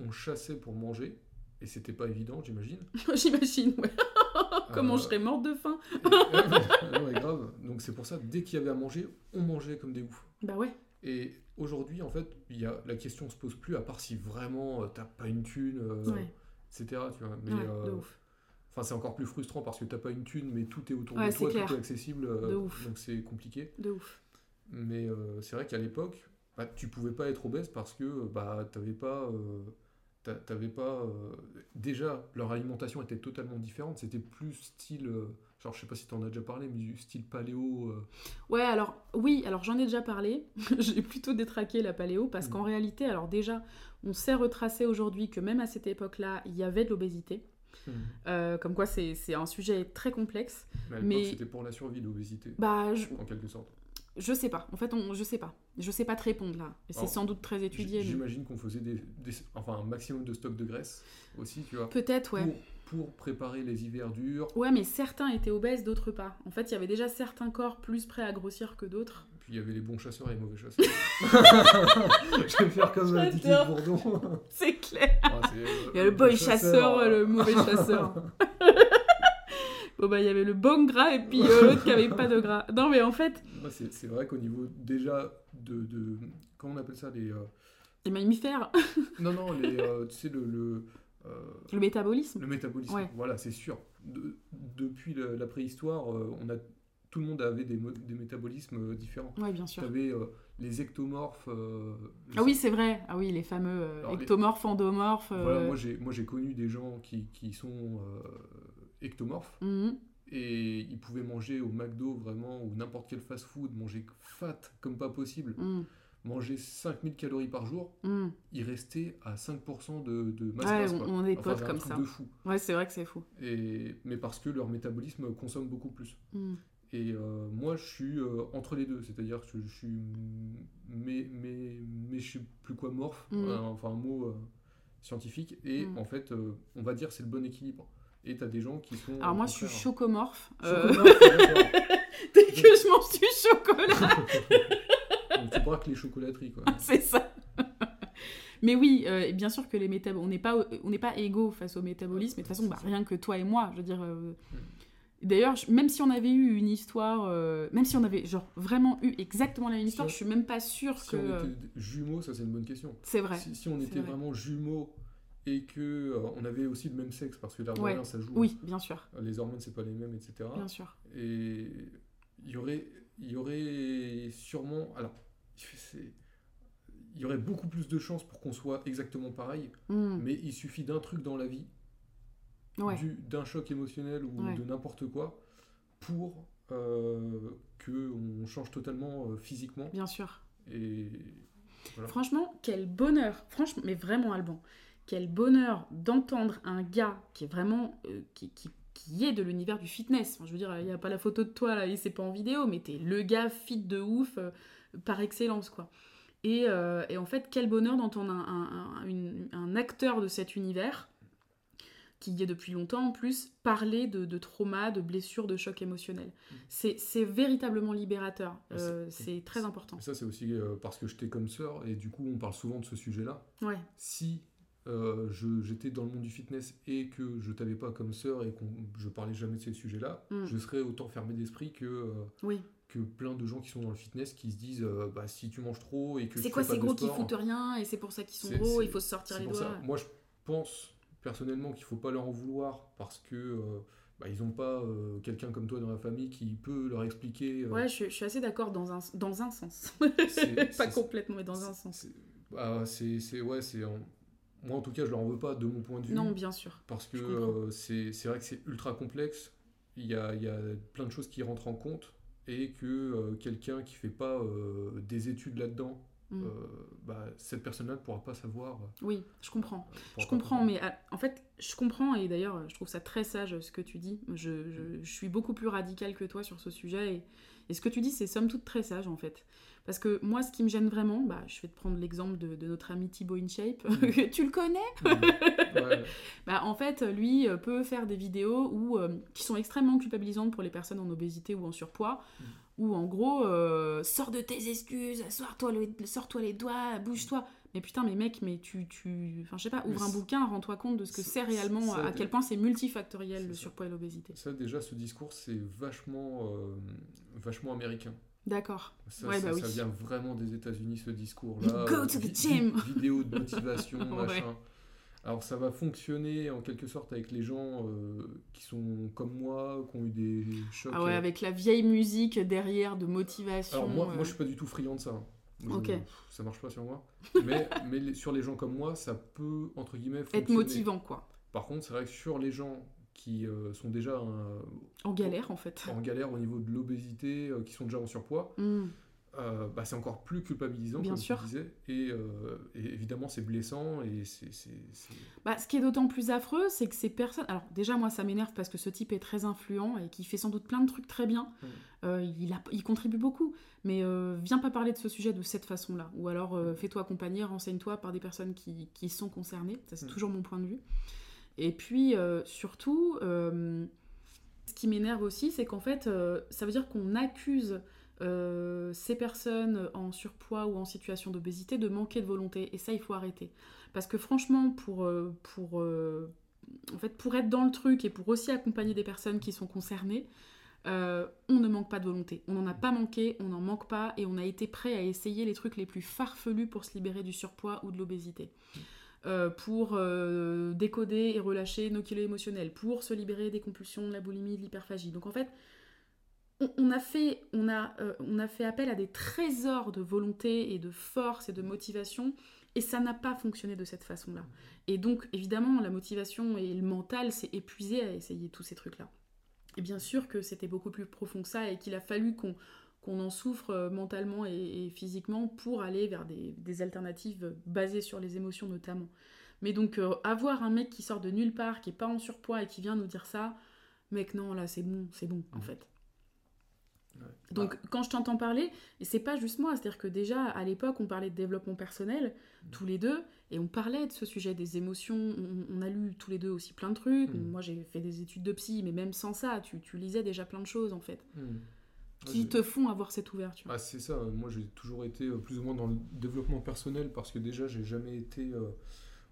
on chassait pour manger, et c'était pas évident, j'imagine. [laughs] j'imagine, ouais. [laughs] Comment je serais morte de faim [laughs] Non, mais grave. Donc c'est pour ça, dès qu'il y avait à manger, on mangeait comme des oufs. Bah ouais. Et aujourd'hui, en fait, y a, la question se pose plus, à part si vraiment euh, t'as pas une thune, euh, etc. Tu vois. Mais, euh, ouf. Enfin, c'est encore plus frustrant parce que t'as pas une thune, mais tout est autour de toi, tout est accessible. De ouf. Donc c'est compliqué. De ouf. Mais c'est vrai qu'à l'époque, bah, tu pouvais pas être obèse parce que bah, t'avais pas t'avais pas euh, déjà leur alimentation était totalement différente c'était plus style euh, genre je sais pas si tu en as déjà parlé mais du style paléo euh. ouais alors oui alors j'en ai déjà parlé [laughs] j'ai plutôt détraqué la paléo parce qu'en mm. réalité alors déjà on sait retracer aujourd'hui que même à cette époque là il y avait de l'obésité mm. comme quoi c'est un sujet très complexe mais, c'était pour la survie l'obésité bah, en quelque sorte je sais pas. En fait, on, je sais pas. Je sais pas te répondre là. C'est sans doute très étudié. J'imagine qu'on faisait des, enfin, un maximum de stock de graisse aussi, tu vois. Peut-être, ouais. Pour, préparer les hivers durs. Ouais, mais certains étaient obèses, d'autres pas. En fait, il y avait déjà certains corps plus prêts à grossir que d'autres. Puis il y avait les bons chasseurs et les mauvais chasseurs. [laughs] [laughs] je vais faire comme un Titi Bourdon. C'est clair. Ah, il y a le boy chasseur, chasseur le mauvais chasseur. [laughs] Bon, bah, il y avait le bon gras et puis euh, l'autre qui avait pas de gras. Non, mais en fait. c'est vrai qu'au niveau déjà de, de. Comment on appelle ça Les, euh, les mammifères [laughs] Non, non, les, euh, tu sais, le. le le métabolisme Le métabolisme, voilà, c'est sûr. depuis la, préhistoire, on a, tout le monde avait des, des métabolismes différents. Oui, bien sûr. Tu avais les ectomorphes. ah oui, c'est vrai. Ah oui, les fameux ectomorphes, endomorphes. Voilà, moi j'ai connu des gens qui, qui sont ectomorphes. Mhm. Et ils pouvaient manger au McDo vraiment, ou n'importe quel fast-food, manger fat comme pas possible. Mhm. Manger 5000 calories par jour, mhm. ils restaient à 5% de, de masse ouais, On, est potes comme ça. De fou. Ouais, c'est vrai que c'est fou. Et, mais parce que leur métabolisme consomme beaucoup plus. Et euh, moi, je suis euh, entre les deux, c'est-à-dire que je, suis. Mais, mais, mais je sais plus quoi, morph, enfin un mot euh, scientifique. Et en fait, on va dire c'est le bon équilibre. Et t'as des gens qui sont. Alors moi, je suis chocomorphe. Euh... [laughs] Dès que je mange du chocolat. [laughs] Donc tu braques les chocolateries, quoi. [laughs] C'est ça. Mais oui, euh, bien sûr que les métabolismes, on n'est pas, on n'est pas égaux face au métabolisme. Et de toute façon, bah, rien que toi et moi, je veux dire. Euh, mm. D'ailleurs, même si on avait eu une histoire, euh, même si on avait genre vraiment eu exactement la même histoire, je suis même pas sûre si que. On était jumeaux, ça c'est une bonne question. C'est vrai. Si, on était vraiment jumeaux et que euh, on avait aussi le même sexe parce que l'air ça joue. Oui, bien sûr. Les hormones c'est pas les mêmes, etc. Bien sûr. Et il y aurait, il y aurait sûrement, alors il y aurait beaucoup plus de chances pour qu'on soit exactement pareil, hmm. mais il suffit d'un truc dans la vie, d'un choc émotionnel ou de n'importe quoi, pour euh, que on change totalement euh, physiquement. Bien sûr. Et Franchement, quel bonheur. Franchement, mais vraiment Alban quel bonheur d'entendre un gars qui est vraiment euh, qui, qui, qui, est de l'univers du fitness. je veux dire, il n'y a pas la photo de toi là, et c'est pas en vidéo, mais t'es le gars fit de ouf euh, par excellence quoi. Et, euh, et, en fait, quel bonheur d'entendre un, un, un, acteur de cet univers qui y est depuis longtemps en plus, parler de, de trauma, de blessures, de chocs émotionnels. Mm. C'est véritablement libérateur. c'est très important. Ça, c'est aussi parce que j'étais comme sœur, et du coup, on parle souvent de ce sujet-là. Ouais. Si euh, j'étais dans le monde du fitness et que je t'avais pas comme sœur et que je parlais jamais de ces sujets-là, mm. je serais autant fermé d'esprit que, euh, que plein de gens qui sont dans le fitness qui se disent euh, bah, si tu manges trop et que C'est quoi ces gros qui foutent rien et c'est pour ça qu'ils sont gros, il faut se sortir les doigts. Moi je pense personnellement qu'il faut pas leur en vouloir parce que bah, ils n'ont pas quelqu'un comme toi dans la famille qui peut leur expliquer. Ouais, je, suis assez d'accord dans un, dans un sens. [laughs] pas complètement, mais dans un sens. C'est ouais, c'est moi, en tout cas, je leur veux pas de mon point de vue. Non, bien sûr. Parce que euh, c'est vrai que c'est ultra complexe. Il y a, y a, plein de choses qui rentrent en compte et que euh, quelqu'un qui fait pas euh, des études là-dedans mm. bah, cette personne-là ne pourra pas savoir. Oui, je comprends. je comprends, mais en fait, je comprends, et d'ailleurs, je trouve ça très sage ce que tu dis. Je, je, suis beaucoup plus radicale que toi sur ce sujet, et, et ce que tu dis, c'est somme toute très sage, en fait. Parce que moi, ce qui me gêne vraiment, bah, je vais te prendre l'exemple de, notre ami Thibaut InShape. Mm. [laughs] tu le connais mm. [laughs] bah, En fait, lui euh, peut faire des vidéos où, euh, qui sont extrêmement culpabilisantes pour les personnes en obésité ou en surpoids. Mm. Où en gros, euh, sors de tes excuses, sors-toi sors les doigts, bouge-toi. Mais putain, mais mec, mais tu. tu... Enfin, je sais pas, ouvre un bouquin, rends-toi compte de ce que c'est réellement, à quel point c'est multifactoriel le surpoids et l'obésité. Ça, déjà, ce discours, c'est vachement, vachement américain. D'accord. Ça, bah vient vraiment des États-Unis, ce discours-là. Go to the gym Vidéo de motivation, [laughs] machin. Alors ça va fonctionner en quelque sorte avec les gens euh, qui sont comme moi, qui ont eu des chocs. Ah ouais, euh. avec la vieille musique derrière de motivation. Alors moi, moi je suis pas du tout friand de ça. Hein. ok. Ça marche pas sur moi. mais [laughs] mais sur les gens comme moi, ça peut, entre guillemets, fonctionner. Être motivant, quoi. Par contre, c'est vrai que sur les gens qui euh, sont déjà en galère en fait. En galère au niveau de l'obésité, euh, qui sont déjà en surpoids. Hmm. Euh, bah, c'est encore plus culpabilisant, Bien comme sûr. tu disais. Et, évidemment, c'est blessant. Et c'est, bah, ce qui est d'autant plus affreux, c'est que ces personnes. Alors, déjà, moi, ça m'énerve parce que ce type est très influent et qui fait sans doute plein de trucs très bien. Hmm. il, a, il contribue beaucoup. Mais viens pas parler de ce sujet de cette façon-là. Ou alors, hmm. fais-toi accompagner, renseigne-toi par des personnes qui, qui sont concernées. Ça, c'est toujours mon point de vue. Et puis, euh, surtout, euh, ce qui m'énerve aussi, c'est qu'en fait, euh, ça veut dire qu'on accuse ces personnes en surpoids ou en situation d'obésité de manquer de volonté. Et ça, il faut arrêter. Parce que franchement, pour, pour, en fait, pour être dans le truc et pour aussi accompagner des personnes qui sont concernées, on ne manque pas de volonté. On n'en a pas manqué, on n'en manque pas, et on a été prêt à essayer les trucs les plus farfelus pour se libérer du surpoids ou de l'obésité. Euh, pour euh, décoder et relâcher nos kilos émotionnels, pour se libérer des compulsions, de la boulimie, de l'hyperphagie. Donc en fait, on, a fait, on, a, euh, on a fait appel à des trésors de volonté et de force et de motivation, et ça n'a pas fonctionné de cette façon-là. Et donc, évidemment, la motivation et le mental s'est épuisé à essayer tous ces trucs-là. Et bien sûr que c'était beaucoup plus profond que ça et qu'il a fallu qu'on qu'on en souffre euh, mentalement et, physiquement pour aller vers des, alternatives basées sur les émotions notamment. Mais donc euh, avoir un mec qui sort de nulle part, qui est pas en surpoids et qui vient nous dire ça, mec non là c'est bon, c'est bon en mmh. fait. Donc quand je t'entends parler, et c'est pas juste moi, c'est-à-dire que déjà à l'époque on parlait de développement personnel mmh. tous les deux et on parlait de ce sujet des émotions. On, a lu tous les deux aussi plein de trucs. Mmh. Moi j'ai fait des études de psy, mais même sans ça, tu, tu lisais déjà plein de choses en fait qui te font avoir cette ouverture. Ah, c'est ça, moi j'ai toujours été euh, plus ou moins dans le développement personnel parce que déjà j'ai jamais été, euh,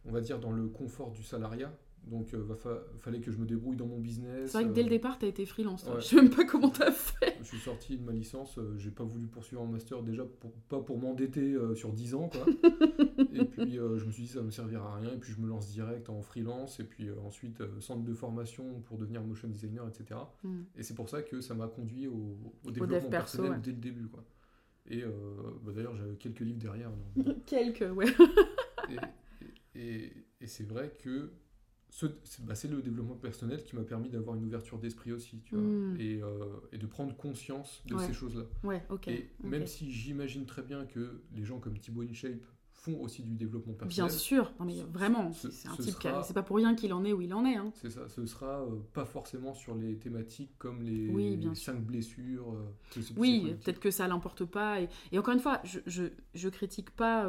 on va dire, dans le confort du salariat. Donc, il euh, fallait que je me débrouille dans mon business. C'est vrai que dès le départ, tu as été freelance. Je sais même pas comment tu as fait. Je suis sorti de ma licence. j'ai pas voulu poursuivre un master déjà, pour, pas pour m'endetter sur 10 ans. Quoi. [laughs] et puis, je me suis dit, ça me servira à rien. Et puis, je me lance direct en freelance. Et puis, ensuite, centre de formation pour devenir motion designer, etc. Hmm. Et c'est pour ça que ça m'a conduit au, développement personnel dès le début. Quoi. Et bah, d'ailleurs, j'avais quelques livres derrière. [laughs] quelques, ouais. et, et c'est vrai que bah, c'est le développement personnel qui m'a permis d'avoir une ouverture d'esprit aussi, tu vois, hmm. et, euh, et, de prendre conscience de ces choses-là. Ouais. Et même si j'imagine très bien que les gens comme Thibaut InShape font aussi du développement personnel. Bien sûr, non mais vraiment, c'est un type c'est pas pour rien qu'il en est où il en est. Hein. C'est ça, ce sera euh, pas forcément sur les thématiques comme les, oui, cinq blessures. Euh, oui, peut-être que ça l'emporte pas. Et, et, encore une fois, je, je, je critique pas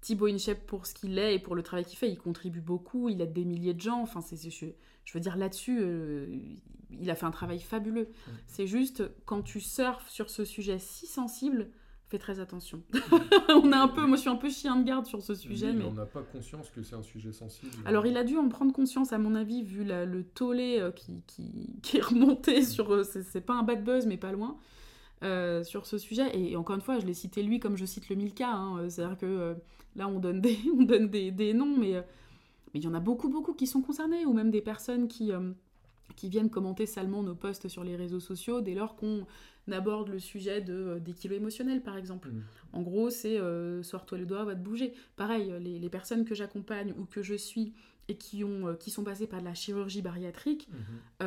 Thibaut Inchep pour ce qu'il est et pour le travail qu'il fait, il contribue beaucoup, il aide des milliers de gens. Enfin, c'est, je, je veux dire là-dessus, euh, il a fait un travail fabuleux. C'est juste quand tu surfes sur ce sujet si sensible, fais très attention. [laughs] on a un peu, moi je suis un peu chien de garde sur ce sujet, mais, on n'a pas conscience que c'est un sujet sensible. Alors il a dû en prendre conscience à mon avis vu le tollé euh, qui, qui, [laughs] qui, est remonté sur, euh, c'est pas un bad buzz mais pas loin. Sur ce sujet. Et, encore une fois, je l'ai cité lui comme je cite le Milka. Hein. C'est-à-dire que Là, on donne des, [laughs] on donne des, des noms, mais euh, mais il y en a beaucoup, beaucoup qui sont concernés, ou même des personnes qui, euh, qui viennent commenter salement nos posts sur les réseaux sociaux dès lors qu'on aborde le sujet de, euh, des kilos émotionnels, par exemple. Mmh. En gros, c'est euh, sors-toi le doigt, va te bouger. Pareil, les, les personnes que j'accompagne ou que je suis et qui, ont, qui sont passées par de la chirurgie bariatrique, mmh.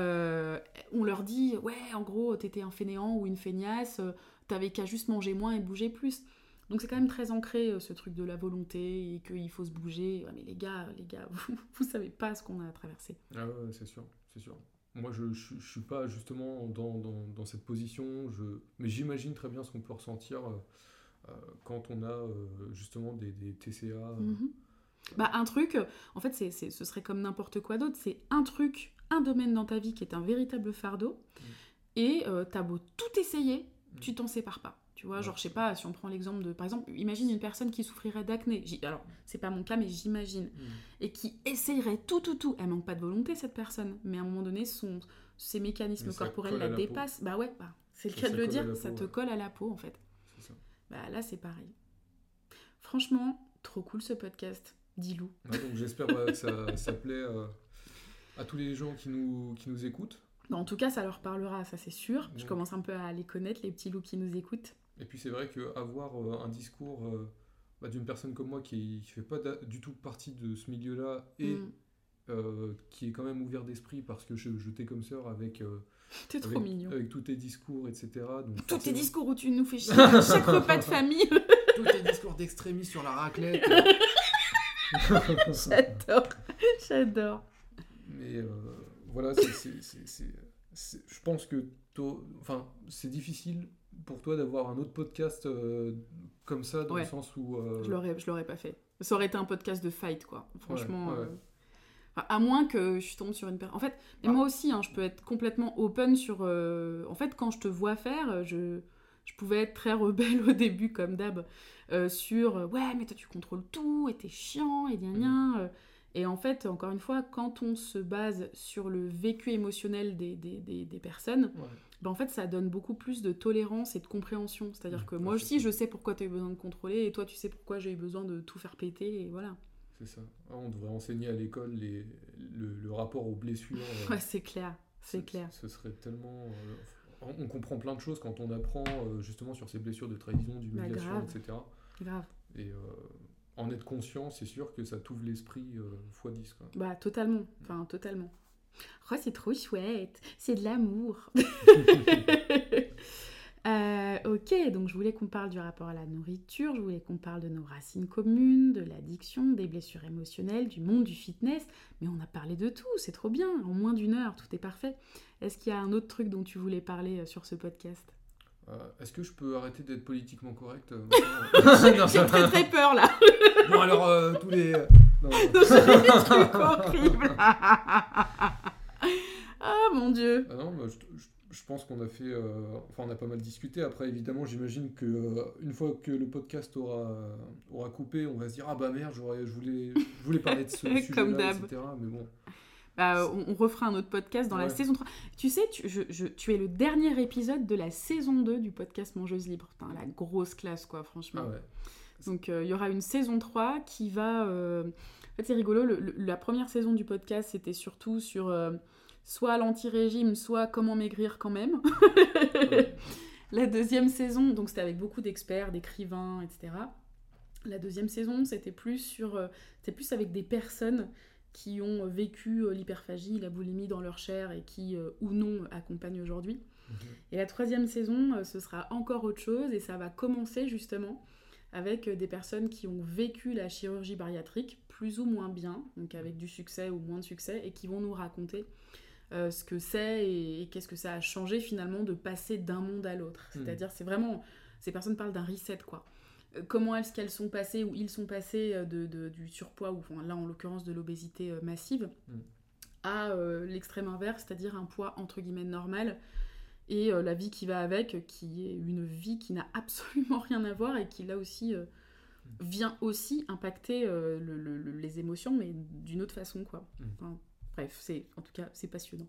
on leur dit, ouais, en gros, t'étais un fainéant ou une feignasse, t'avais qu'à juste manger moins et bouger plus. Donc c'est quand même très ancré ce truc de la volonté et qu'il faut se bouger. mais les gars, les gars, [laughs] vous, vous savez pas ce qu'on a à traverser. Ah ouais, c'est sûr, c'est sûr. Moi, je ne suis pas justement dans, dans, dans, cette position, je... mais j'imagine très bien ce qu'on peut ressentir euh, quand on a euh, justement des, des TCA. Mhm. Bah, un truc, en fait, c'est, ce serait comme n'importe quoi d'autre, c'est un truc, un domaine dans ta vie qui est un véritable fardeau, mm. et euh, t'as beau tout essayer, mm. tu t'en sépares pas. Tu vois, genre, je sais pas, si on prend l'exemple de. Par exemple, imagine une personne qui souffrirait d'acné. Alors, c'est pas mon cas, mais j'imagine. Mm. Et qui essayerait tout, tout, tout. Elle manque pas de volonté, cette personne. Mais à un moment donné, son, ses mécanismes corporels la, dépassent. Bah ouais, bah, c'est le cas de le dire. Ça te colle à la peau, en fait. Ça. Bah là, c'est pareil. Franchement, trop cool ce podcast. Dis-Lou. j'espère que ça, ça plaît euh, à tous les gens qui nous, qui nous écoutent. En tout cas, ça leur parlera, ça c'est sûr. Je commence un peu à les connaître, les petits loups qui nous écoutent. Et puis c'est vrai qu'avoir euh, un discours euh, bah, d'une personne comme moi qui ne fait pas du tout partie de ce milieu-là et mm. euh, qui est quand même ouvert d'esprit parce que je, t'ai comme sœur avec, [laughs] trop mignon. avec tous tes discours, etc. Donc, tous tes discours où tu nous fais chier à chaque repas de famille. [laughs] tous tes discours d'extrémisme sur la raclette. [laughs] [laughs] j'adore, j'adore. Mais voilà, c'est, je pense que enfin, c'est difficile pour toi d'avoir un autre podcast euh, comme ça, dans le sens où... Euh, je l'aurais, je l'aurais pas fait. Ça aurait été un podcast de fight, quoi. Franchement... Euh, à moins que je tombe sur une personne... En fait, et ah. moi aussi, hein, je peux être complètement open sur... En fait, quand je te vois faire, je, je pouvais être très rebelle au début, comme d'hab, sur... ouais, mais toi, tu contrôles tout, et t'es chiant, et rien, rien. Et en fait, encore une fois, quand on se base sur le vécu émotionnel des, des, des, personnes, ben en fait, ça donne beaucoup plus de tolérance et de compréhension. C'est-à-dire que moi aussi, je sais pourquoi tu as eu besoin de contrôler, et toi, tu sais pourquoi j'ai eu besoin de tout faire péter, et voilà. C'est ça. Ah, on devrait enseigner à l'école les, le, rapport aux blessures. ouais, c'est clair, c'est clair. Ce serait tellement... Euh, on comprend plein de choses quand on apprend euh, justement sur ces blessures de trahison, d'humiliation, bah, etc. Grave. Et euh, en être conscient, c'est sûr que ça t'ouvre l'esprit x 10. Quoi. Bah, totalement. Enfin, totalement. Oh, c'est trop chouette, c'est de l'amour. [laughs] [laughs] Euh, ok, donc je voulais qu'on parle du rapport à la nourriture, je voulais qu'on parle de nos racines communes, de l'addiction, des blessures émotionnelles, du monde du fitness, mais on a parlé de tout, c'est trop bien, en moins d'une heure, tout est parfait. Est-ce qu'il y a un autre truc dont tu voulais parler euh, sur ce podcast? Euh, Est-ce que je peux arrêter d'être politiquement correct [laughs] [laughs] J'ai très très peur là. [laughs] bon alors tous les... Non, des trucs horribles. Ah mon dieu. Ah non, je, pense qu'on a fait, euh, enfin on a pas mal discuté. Après évidemment, j'imagine que euh, une fois que le podcast aura aura coupé, on va se dire ah bah merde, je voulais je voulais parler de ce [laughs] sujet-là, etc. Mais bon. Bah, on, refera un autre podcast dans la saison 3. Tu sais, tu, je, tu, es le dernier épisode de la saison 2 du podcast Mangeuse Libre. Putain, la grosse classe, quoi, franchement. Ah ouais. Donc, euh, il y aura une saison 3 qui va... En fait, c'est rigolo. la première saison du podcast, c'était surtout sur soit l'anti-régime, soit comment maigrir quand même. [laughs] La deuxième saison, donc c'était avec beaucoup d'experts, d'écrivains, etc. La deuxième saison, c'était plus sur, euh, c'était plus avec des personnes qui ont vécu euh, l'hyperphagie, la boulimie dans leur chair et qui, euh, ou non, accompagnent aujourd'hui. Mhm. Et la troisième saison, ce sera encore autre chose et ça va commencer justement avec des personnes qui ont vécu la chirurgie bariatrique plus ou moins bien, donc avec du succès ou moins de succès, et qui vont nous raconter euh, ce que c'est et, qu'est-ce que ça a changé finalement de passer d'un monde à l'autre. Hmm. C'est-à-dire, c'est vraiment. Ces personnes parlent d'un reset, quoi. Euh, comment est-ce qu'elles sont passées ou ils sont passés euh, de, du surpoids, ou là en l'occurrence de l'obésité massive, hmm. à l'extrême inverse, c'est-à-dire un poids entre guillemets normal et la vie qui va avec, qui est une vie qui n'a [laughs] absolument rien à voir et qui là aussi hmm. vient aussi impacter les émotions, mais d'une autre façon, quoi. Bref, c'est en tout cas, c'est passionnant.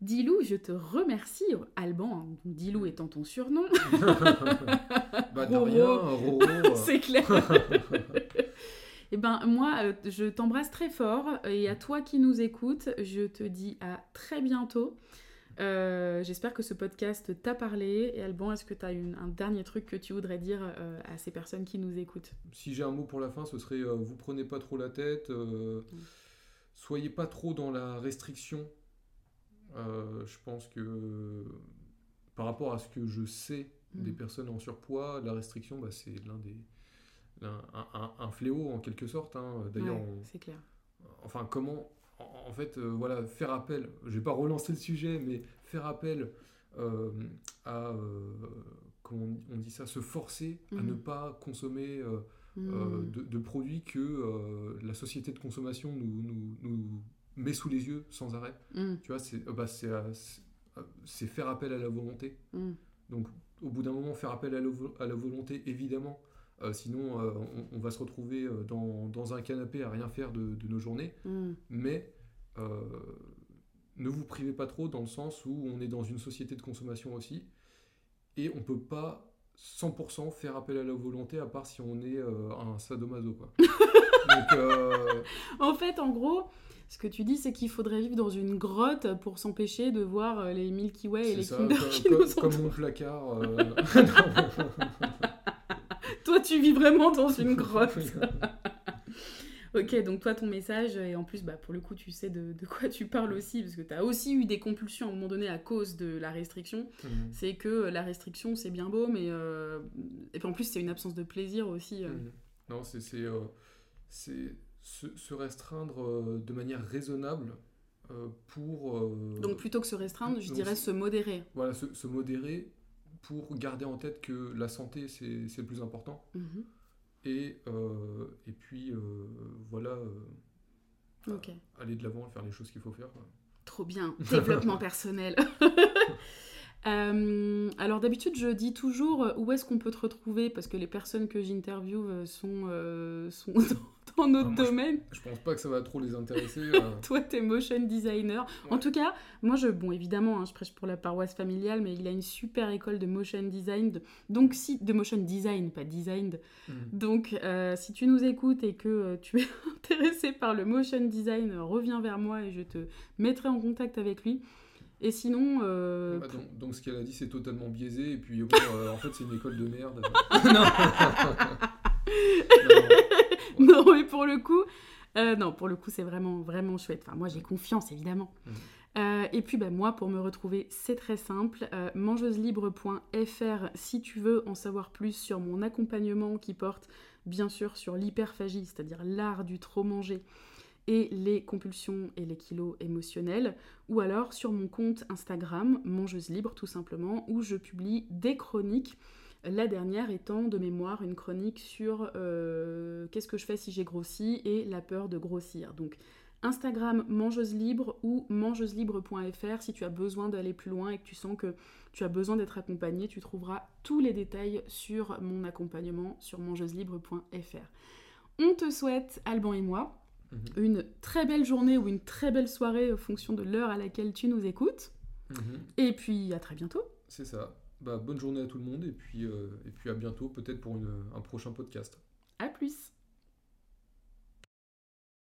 Dilou, je te remercie, Alban, hein, Dilou étant ton surnom. [laughs] bah de rien, [laughs] c'est clair. [laughs] Eh ben moi, euh, je t'embrasse très fort et à toi qui nous écoutes, je te dis à très bientôt. Euh, j'espère que ce podcast t'a parlé. Et Alban, est-ce que tu as un dernier truc que tu voudrais dire euh, à ces personnes qui nous écoutent? Si j'ai un mot pour la fin, ce serait vous prenez pas trop la tête. Mm soyez pas trop dans la restriction. Euh, je pense que par rapport à ce que je sais des personnes en surpoids, la restriction, bah, c'est l'un des un, fléau en quelque sorte. Hein. D'ailleurs, c'est clair. Enfin, comment en, fait, euh, voilà, faire appel. Je vais pas relancer le sujet, mais faire appel euh, à comment on dit ça, se forcer à ne mhm. pas consommer mhm. de, produits que la société de consommation nous, nous, nous, met sous les yeux sans arrêt. Mhm. Tu vois, c'est bah, c'est faire appel à la volonté. Donc, au bout d'un moment, faire appel à la, volonté, évidemment. Euh, sinon, euh, on, va se retrouver euh, dans, un canapé à rien faire de, nos journées. Mm. Mais ne vous privez pas trop dans le sens où on est dans une société de consommation aussi. Et on ne peut pas 100% faire appel à la volonté à part si on est un sadomaso. Quoi. [laughs] en fait, en gros, ce que tu dis, c'est qu'il faudrait vivre dans une grotte pour s'empêcher de voir euh, les Milky Way et les Kinder qui comme, nous Comme mon placard. Euh, [laughs] [laughs] toi, tu vis vraiment dans une grotte. Ok, donc toi, ton message, et en plus, bah, pour le coup, tu sais de, quoi tu parles aussi, parce que tu as aussi eu des compulsions à un moment donné à cause de la restriction. Mhm. C'est que la restriction, c'est bien beau, mais. Euh, et puis en plus, c'est une absence de plaisir aussi. Mhm. Non, c'est. c'est se, restreindre euh, de manière raisonnable euh, pour... Euh, Donc plutôt que se restreindre, je dirais se modérer. Voilà, se, modérer pour garder en tête que la santé, c'est le plus important. Mhm. Et, et puis, voilà, aller de l'avant, faire les choses qu'il faut faire. Trop bien, [laughs] développement personnel. [laughs] alors d'habitude, je dis toujours où est-ce qu'on peut te retrouver? Parce que les personnes que j'interviewe sont, sont [laughs] dans notre domaine. Je, pense pas que ça va trop les intéresser. [laughs] Euh. Toi, t'es motion designer. En tout cas, moi, je, bon, évidemment, hein, je prêche pour la paroisse familiale, mais il a une super école de motion design. Donc, si, de motion design, pas design. Hmm. Donc, euh, si tu nous écoutes et que euh, tu es [laughs] intéressé par le motion design, reviens vers moi et je te mettrai en contact avec lui. Et sinon. Bah, donc, ce qu'elle a dit, c'est totalement biaisé. Et puis, en fait, c'est une école de merde. [laughs] non. non, [laughs] mais pour le coup, euh, non, pour le coup, c'est vraiment, vraiment chouette. Enfin, moi, j'ai confiance, évidemment. Mmh. Euh, et puis, ben, moi, pour me retrouver, c'est très simple. Euh, mangeuselibre.fr si tu veux en savoir plus sur mon accompagnement qui porte, bien sûr, sur l'hyperphagie, c'est-à-dire l'art du trop manger et les compulsions et les kilos émotionnels, ou alors sur mon compte Instagram, Mangeuse Libre tout simplement, où je publie des chroniques la dernière étant de mémoire une chronique sur euh, qu'est-ce que je fais si j'ai grossi et la peur de grossir. Donc Instagram mangeuse libre ou mangeuselibre.fr si tu as besoin d'aller plus loin et que tu sens que tu as besoin d'être accompagné, tu trouveras tous les détails sur mon accompagnement sur mangeuselibre.fr. On te souhaite, Alban et moi, mhm. une très belle journée ou une très belle soirée en fonction de l'heure à laquelle tu nous écoutes. Mhm. Et puis à très bientôt. C'est ça. Bah, bonne journée à tout le monde et puis, euh, et puis à bientôt peut-être pour un prochain podcast. À plus